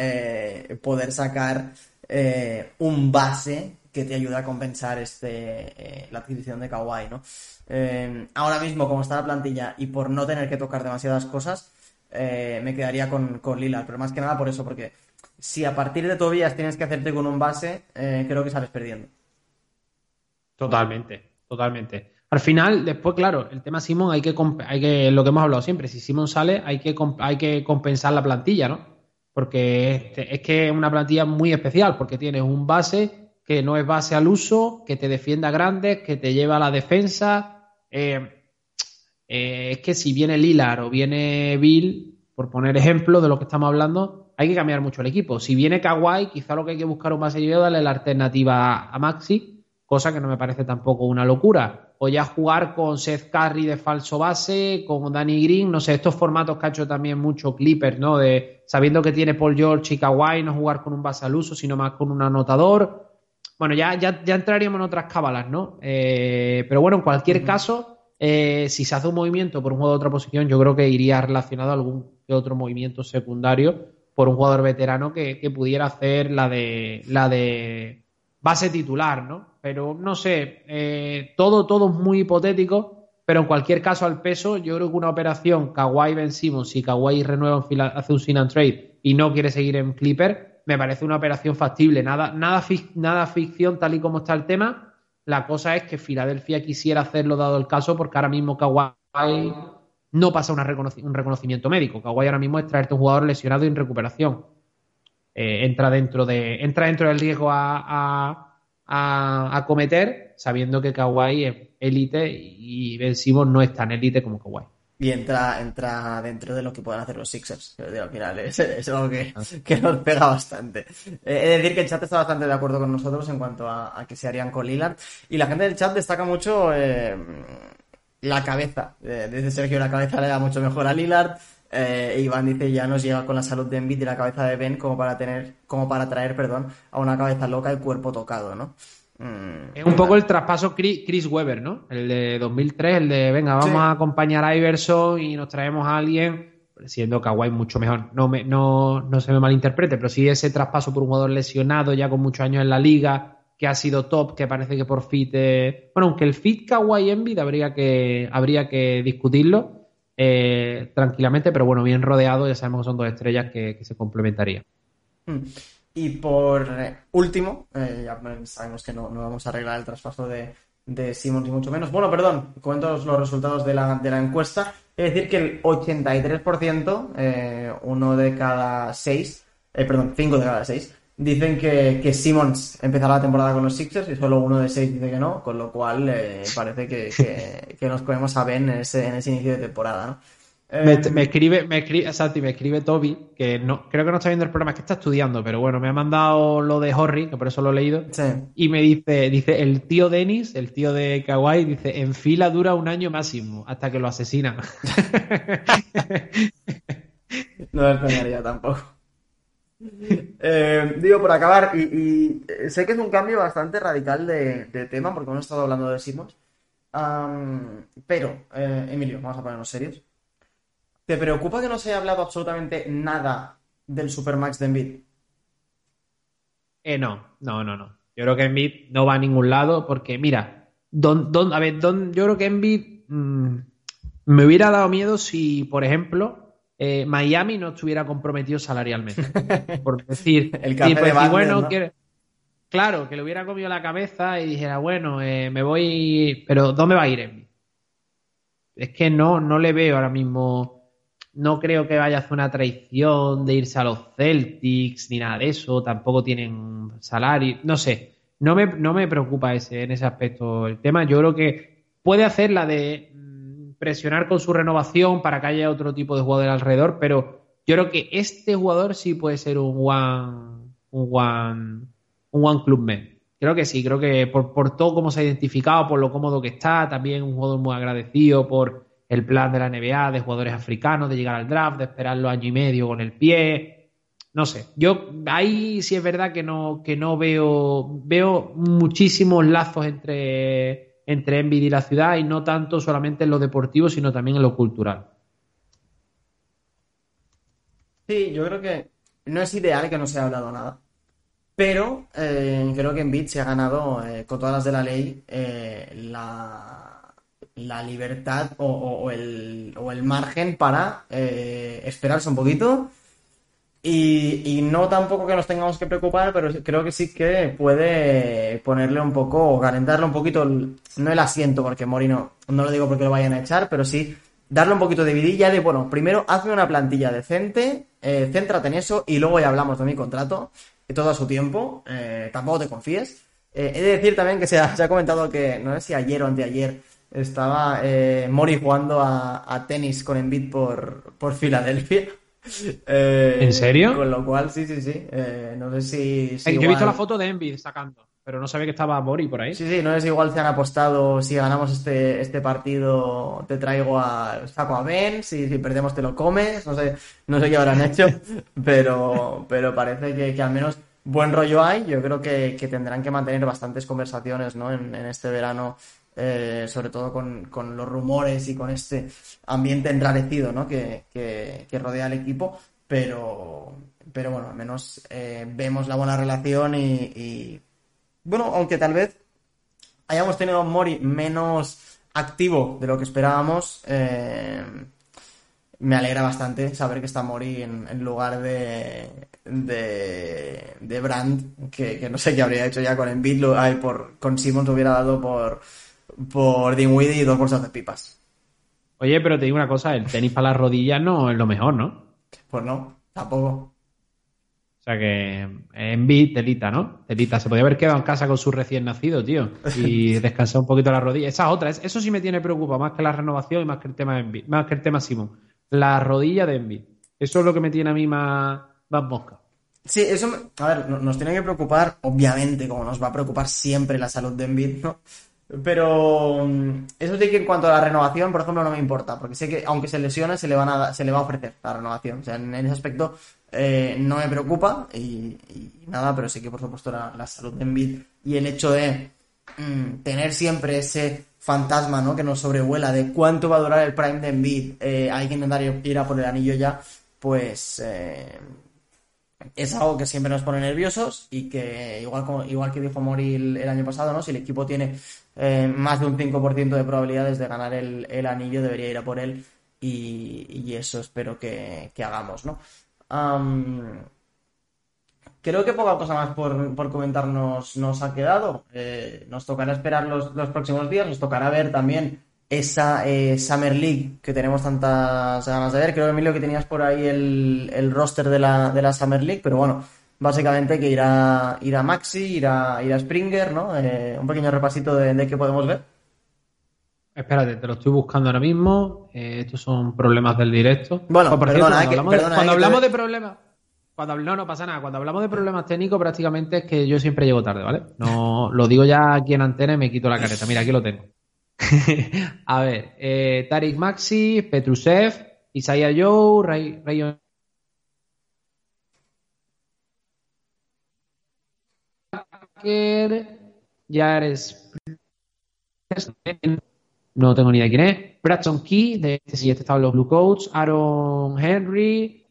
poder sacar eh, un base que te ayuda a compensar este eh, la adquisición de Kawhi, ¿no? Eh, ahora mismo, como está la plantilla y por no tener que tocar demasiadas cosas, me quedaría con, con pero más que nada por eso, porque si a partir de Tobias tienes que hacerte con un base, creo que sales perdiendo.
Totalmente, totalmente. Al final, después, claro, el tema Simon hay que, hay que, lo que hemos hablado siempre, si Simon sale, hay que, hay que compensar la plantilla, ¿no? Porque es, que es una plantilla muy especial, porque tienes un base que no es base al uso, que te defienda grandes, que te lleva a la defensa. Eh, eh, es que si viene Lilar o viene Bill, por poner ejemplo de lo que estamos hablando, hay que cambiar mucho el equipo. Si viene Kawhi, quizá lo que hay que buscar un base y darle la alternativa a Maxi, cosa que no me parece tampoco una locura o ya jugar con Seth Curry de falso base, con Danny Green, no sé, estos formatos que ha hecho también mucho Clippers, ¿no? De sabiendo que tiene Paul George y Kawhi, no jugar con un base al uso, sino más con un anotador. Bueno, ya, ya, ya entraríamos en otras cábalas, ¿no? Eh, pero bueno, en cualquier caso, eh, si se hace un movimiento por un jugador de otra posición, yo creo que iría relacionado a algún otro movimiento secundario por un jugador veterano que, que pudiera hacer la de la de base titular, ¿no? Pero no sé, eh, todo, todo es muy hipotético, pero en cualquier caso al peso, yo creo que una operación Kawhi Ben Simmons, si Kawhi renueva en hace un sin and trade y no quiere seguir en Clipper, me parece una operación factible. Nada, nada, nada ficción tal y como está el tema. La cosa es que Filadelfia quisiera hacerlo dado el caso, porque ahora mismo Kawhi no pasa un reconocimiento médico. Kawhi ahora mismo es traerte un jugador lesionado y en recuperación. Eh, entra dentro de entra dentro del riesgo a, cometer sabiendo que Kawhi es élite y Ben Simmons no es tan élite como Kawhi.
Y entra, entra dentro de lo que pueden hacer los Sixers. Al final es, algo que, nos pega bastante. Eh, es decir que el chat está bastante de acuerdo con nosotros en cuanto a, que se harían con Lillard. Y la gente del chat destaca mucho eh, la cabeza. desde Sergio la cabeza le da mucho mejor a Lillard. Eh, Iván dice ya nos llega con la salud de Envid y la cabeza de Ben como para tener, como para traer, perdón, a una cabeza loca el cuerpo tocado, ¿no?
Mm, es un poco el traspaso Chris Weber, ¿no? El de 2003, el de venga, vamos a acompañar a Iverson y nos traemos a alguien, siendo Kawhi mucho mejor. No, me, no, no se me malinterprete, pero sí ese traspaso por un jugador lesionado ya con muchos años en la liga, que ha sido top, que parece que por fit. Bueno, aunque el fit Kawhi Envid habría que, habría que discutirlo eh, tranquilamente, pero bueno, bien rodeado, ya sabemos que son dos estrellas que, se complementarían.
Hmm. Y por eh, último, eh, ya sabemos que no, vamos a arreglar el traspaso de, de Simmons y mucho menos. Bueno, perdón, comento los resultados de la, de la encuesta. Es decir, que el 83%, uno de cada seis, perdón, cinco de cada seis, Dicen que, que Simmons empezará la temporada con los Sixers y solo uno de seis dice que no, con lo cual eh, parece que, que, nos comemos a Ben en ese, en ese inicio de temporada, ¿no?
Me, em, escribe, me escribe, Santi, me escribe Toby, que no, creo que no está viendo el programa, es que está estudiando, pero bueno, me ha mandado lo de Horry, que por eso lo he leído. Y me dice, dice, el tío Dennis, el tío de Kawaii, dice, en fila dura un año máximo, hasta que lo asesinan.
no me extrañaría tampoco. Eh, digo, por acabar, y, sé que es un cambio bastante radical de, tema, porque hemos estado hablando de Simos. pero, eh, Emilio, vamos a ponernos serios. ¿Te preocupa que no se haya hablado absolutamente nada del Supermax de Envid?
Eh, no, no, no, no. Yo creo que Envid no va a ningún lado porque, mira, don, don, a ver, don, yo creo que Envid mm, me hubiera dado miedo si, por ejemplo, eh, Miami no estuviera comprometido salarialmente. por decir,
el café de bueno,
claro, que le hubiera comido la cabeza y dijera, bueno, eh, me voy, pero ¿dónde va a ir Envid? Es que no, no le veo ahora mismo no creo que vaya a hacer una traición de irse a los Celtics ni nada de eso. Tampoco tienen salario. No sé. No me, no me preocupa ese, en ese aspecto el tema. Yo creo que puede hacer la de presionar con su renovación para que haya otro tipo de jugador alrededor, pero yo creo que este jugador sí puede ser un one, un one, un one club man. Creo que sí, creo que por, por todo cómo se ha identificado, por lo cómodo que está, también un jugador muy agradecido por el plan de la NBA de jugadores africanos, de llegar al draft, de esperarlo año y medio con el pie. No sé, yo ahí sí es verdad que no, que no veo, veo muchísimos lazos entre, entre Envid y la ciudad y no tanto solamente en lo deportivo, sino también en lo cultural.
Sí, yo creo que no es ideal que no se haya hablado nada. Pero eh, creo que Envid se ha ganado eh, con todas las de la ley eh, la, libertad o, el, margen para esperarse un poquito. Y, no tampoco que nos tengamos que preocupar, pero creo que sí que puede ponerle un poco, o calentarle un poquito, no el asiento, porque Morino, no lo digo porque lo vayan a echar, pero sí darle un poquito de vidilla de, bueno, primero hazme una plantilla decente, eh, céntrate en eso y luego ya hablamos de mi contrato, y todo a su tiempo, eh, tampoco te confíes. he de decir también que se ha, comentado que, no sé si ayer o anteayer, estaba eh, Mori jugando a, tenis con Embiid por, por Filadelfia.
Eh, ¿En serio?
Con lo cual, sí, sí, sí. Eh, no sé si.
Yo he visto la foto de Embiid sacando, pero no sabía que estaba Mori por ahí.
Sí, sí, no sé si igual se han apostado. Si ganamos este, este partido, te traigo a. Saco a Ben. Si, si perdemos, te lo comes. No sé, no sé qué habrán hecho, pero, pero parece que, que al menos buen rollo hay. Yo creo que, que tendrán que mantener bastantes conversaciones ¿no? en, en este verano eh, sobre todo con, los rumores y con este ambiente enrarecido ¿no? que, rodea al equipo, pero, pero bueno, al menos eh, vemos la buena relación y, bueno, aunque tal vez hayamos tenido un Mori menos activo de lo que esperábamos, eh, me alegra bastante saber que está Mori en, lugar de, de, de Brand, que, no sé qué habría hecho ya con Embiid, por, con Simmons hubiera dado por por Dinwiddie y dos bolsas de pipas.
Oye, pero te digo una cosa, el tenis para las rodillas no es lo mejor, ¿no?
Pues no, tampoco.
O sea que en B, telita, ¿no? Telita. Se podía haber quedado en casa con su recién nacido, tío. Y descansar un poquito la rodilla. Esa otra, eso sí me tiene preocupado, más que la renovación y más que el tema de más que el tema Simón. La rodilla de Envid. Eso es lo que me tiene a mí más, más mosca.
Sí, eso, a ver, nos tiene que preocupar, obviamente, como nos va a preocupar siempre la salud de Envid, ¿no? Pero mm, eso sí que en cuanto a la renovación, por ejemplo, no me importa, porque sé que aunque se lesione, se le, van a, se le va a ofrecer la renovación. O sea, en, ese aspecto eh, no me preocupa y, nada, pero sí que por supuesto la, salud de Envid y el hecho de mm, tener siempre ese fantasma ¿no? que nos sobrevuela de cuánto va a durar el prime de Envid, eh, hay que intentar ir a por el anillo ya, pues eh, es algo que siempre nos pone nerviosos y que igual como, igual que dijo Mori el, año pasado, ¿no? Si el equipo tiene eh, más de un 5% de probabilidades de ganar el, anillo, debería ir a por él y, eso espero que, hagamos, ¿no? creo que poca cosa más por, por comentarnos nos ha quedado. Eh, nos tocará esperar los, los próximos días, nos tocará ver también esa eh, Summer League que tenemos tantas ganas de ver. Creo, Emilio, que tenías por ahí el, el roster de la, de la Summer League, pero bueno, básicamente que irá, irá Maxi, irá, irá Springer, ¿no? Eh, un pequeño repasito de, de qué podemos ver.
Espérate, te lo estoy buscando ahora mismo. Eh, estos son problemas del directo.
Bueno,
Por
perdona,
cierto,
eh,
cuando
que-
hablamos, de, cuando
eh,
hablamos de problemas. Cuando, no, no pasa nada. Cuando hablamos de problemas técnicos, prácticamente es que yo siempre llego tarde, ¿vale? No, lo digo ya aquí en antena y me quito la careta. Mira, aquí lo tengo. A ver, eh, Tarik Maxi, Petrusev, Isaiah Joe, Ray, Rayon Jared no tengo ni idea de quién es. Braxton Key, de este sí, este estaba en los Blue Coats. Aaron Henry,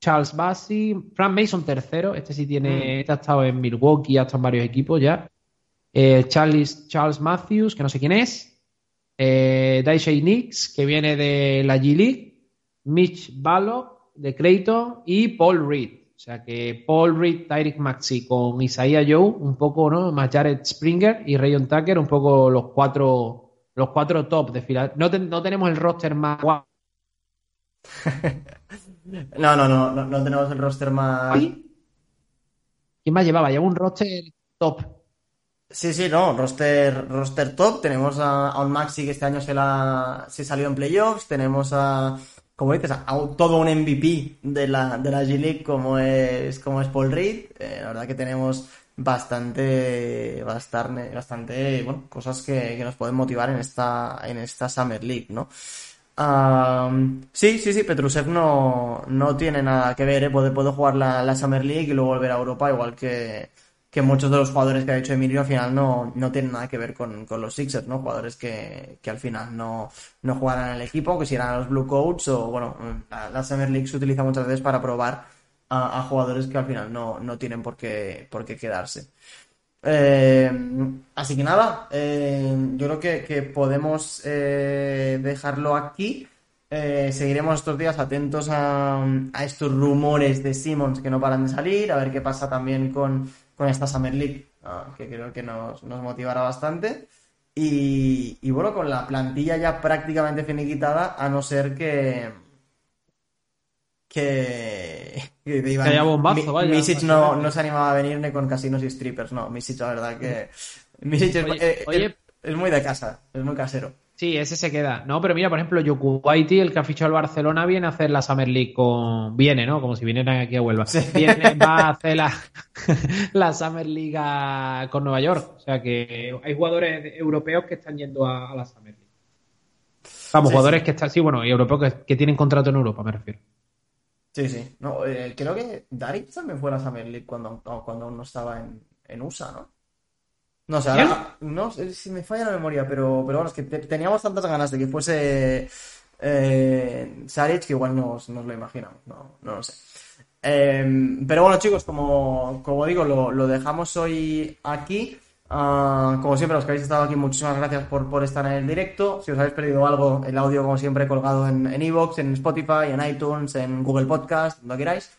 Charles Bassi, Frank Mason tercero. Este sí tiene, este ha estado en Milwaukee, ha estado en varios equipos ya. Eh, Charles, Charles Matthews, que no sé quién es. Eh, Daisha Nix, que viene de la G League. Mitch Ballock, de Creighton. Y Paul Reed. O sea que Paul Reed, Tyreek Maxi con Isaiah Joe, un poco, ¿no? Más Jared Springer y Rayon Tucker, un poco los cuatro los cuatro top de fila. No, no tenemos el roster más guapo.
No, no, no, no, no tenemos el roster más.
¿Quién más llevaba? Lleva un roster top.
Sí, sí, no, roster, roster top. Tenemos a, a un Maxi que este año se, la, se salió en playoffs. Tenemos a, como dices, todo un MVP de la, de la G-League como es, como es Paul Reed. Eh, la verdad que tenemos bastante, bastante, bastante, bueno, cosas que, que nos pueden motivar en esta, en esta Summer League, ¿no? Am, sí, sí, sí, Petrusev no, no tiene nada que ver, ¿eh? Puede, puede jugar la, la Summer League y luego volver a Europa, igual que, que muchos de los jugadores que ha hecho Emilio al final no, no tienen nada que ver con, con los Sixers, ¿no? Jugadores que, que al final no, no jugarán en el equipo, que si a los Blue Coats o, bueno, la, Summer League se utiliza muchas veces para probar a, jugadores que al final no, no tienen por qué, por qué quedarse. Eh, así que nada, eh, yo creo que, que podemos eh, dejarlo aquí. Seguiremos estos días atentos a, a estos rumores de Simmons que no paran de salir, a ver qué pasa también con, con esta Summer League, ah, que creo que nos, nos motivará bastante. Y, y bueno, con la plantilla ya prácticamente finiquitada, a no ser que, que, que
Que haya bombazo,
Mi-
vaya,
Misic no, no se animaba a venir ni con casinos y strippers, no, Misic la verdad que Misic es,
Oye,
eh,
oye.
es- es muy de casa, es muy casero.
Sí, ese se queda. No, pero mira, por ejemplo, Yokubaiti, el que ha fichado al Barcelona, viene a hacer la Summer League con. Viene, ¿no? Como si vinieran aquí a Huelva.
Sí.
Viene, va a hacer la, la Summer League a- con Nueva York. O sea que hay jugadores europeos que están yendo a, a la Summer League. Vamos,
Sí,
jugadores
sí.
que están, sí, bueno, y europeos que, que tienen contrato en Europa, me refiero.
Sí, sí. No, eh, creo que Daric también fue a la Summer League cuando, cuando aún no estaba en, en USA, ¿no? No sé si me falla la memoria, pero, pero bueno, es que te- teníamos tantas ganas de que fuese eh, Saric que igual nos, nos lo imaginamos, no, no lo sé. Eh, pero bueno, chicos, como, como digo, lo, lo dejamos hoy aquí. Ah, como siempre, los que habéis estado aquí, muchísimas gracias por, por estar en el directo. Si os habéis perdido algo, el audio, como siempre, colgado en en Evox, en Spotify, en iTunes, en Google Podcast, donde queráis.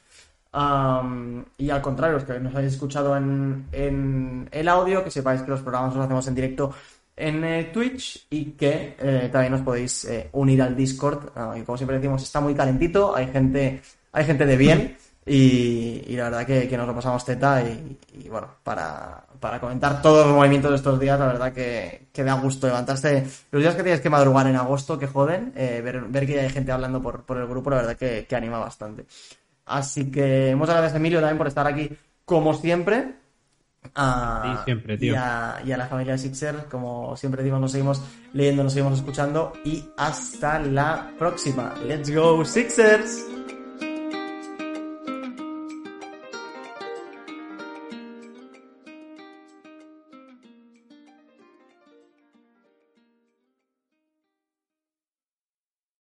Y al contrario, los que nos habéis escuchado en, en el audio, que sepáis que los programas los hacemos en directo en eh, Twitch y que eh, también os podéis eh, unir al Discord. Ah, y como siempre decimos, está muy calentito, hay gente, hay gente de bien y, la verdad que, nos lo pasamos teta y, bueno, para, para comentar todos los movimientos de estos días, la verdad que, que da gusto levantarse. Los días que tienes que madrugar en agosto, que joden, ver, ver que hay gente hablando por, por el grupo, la verdad que anima bastante. Así que muchas gracias Emilio también por estar aquí como siempre. A-
Sí, siempre, tío.
Y a, y a la familia Sixer, como siempre digo, nos seguimos leyendo, nos seguimos escuchando y hasta la próxima. Let's go Sixers.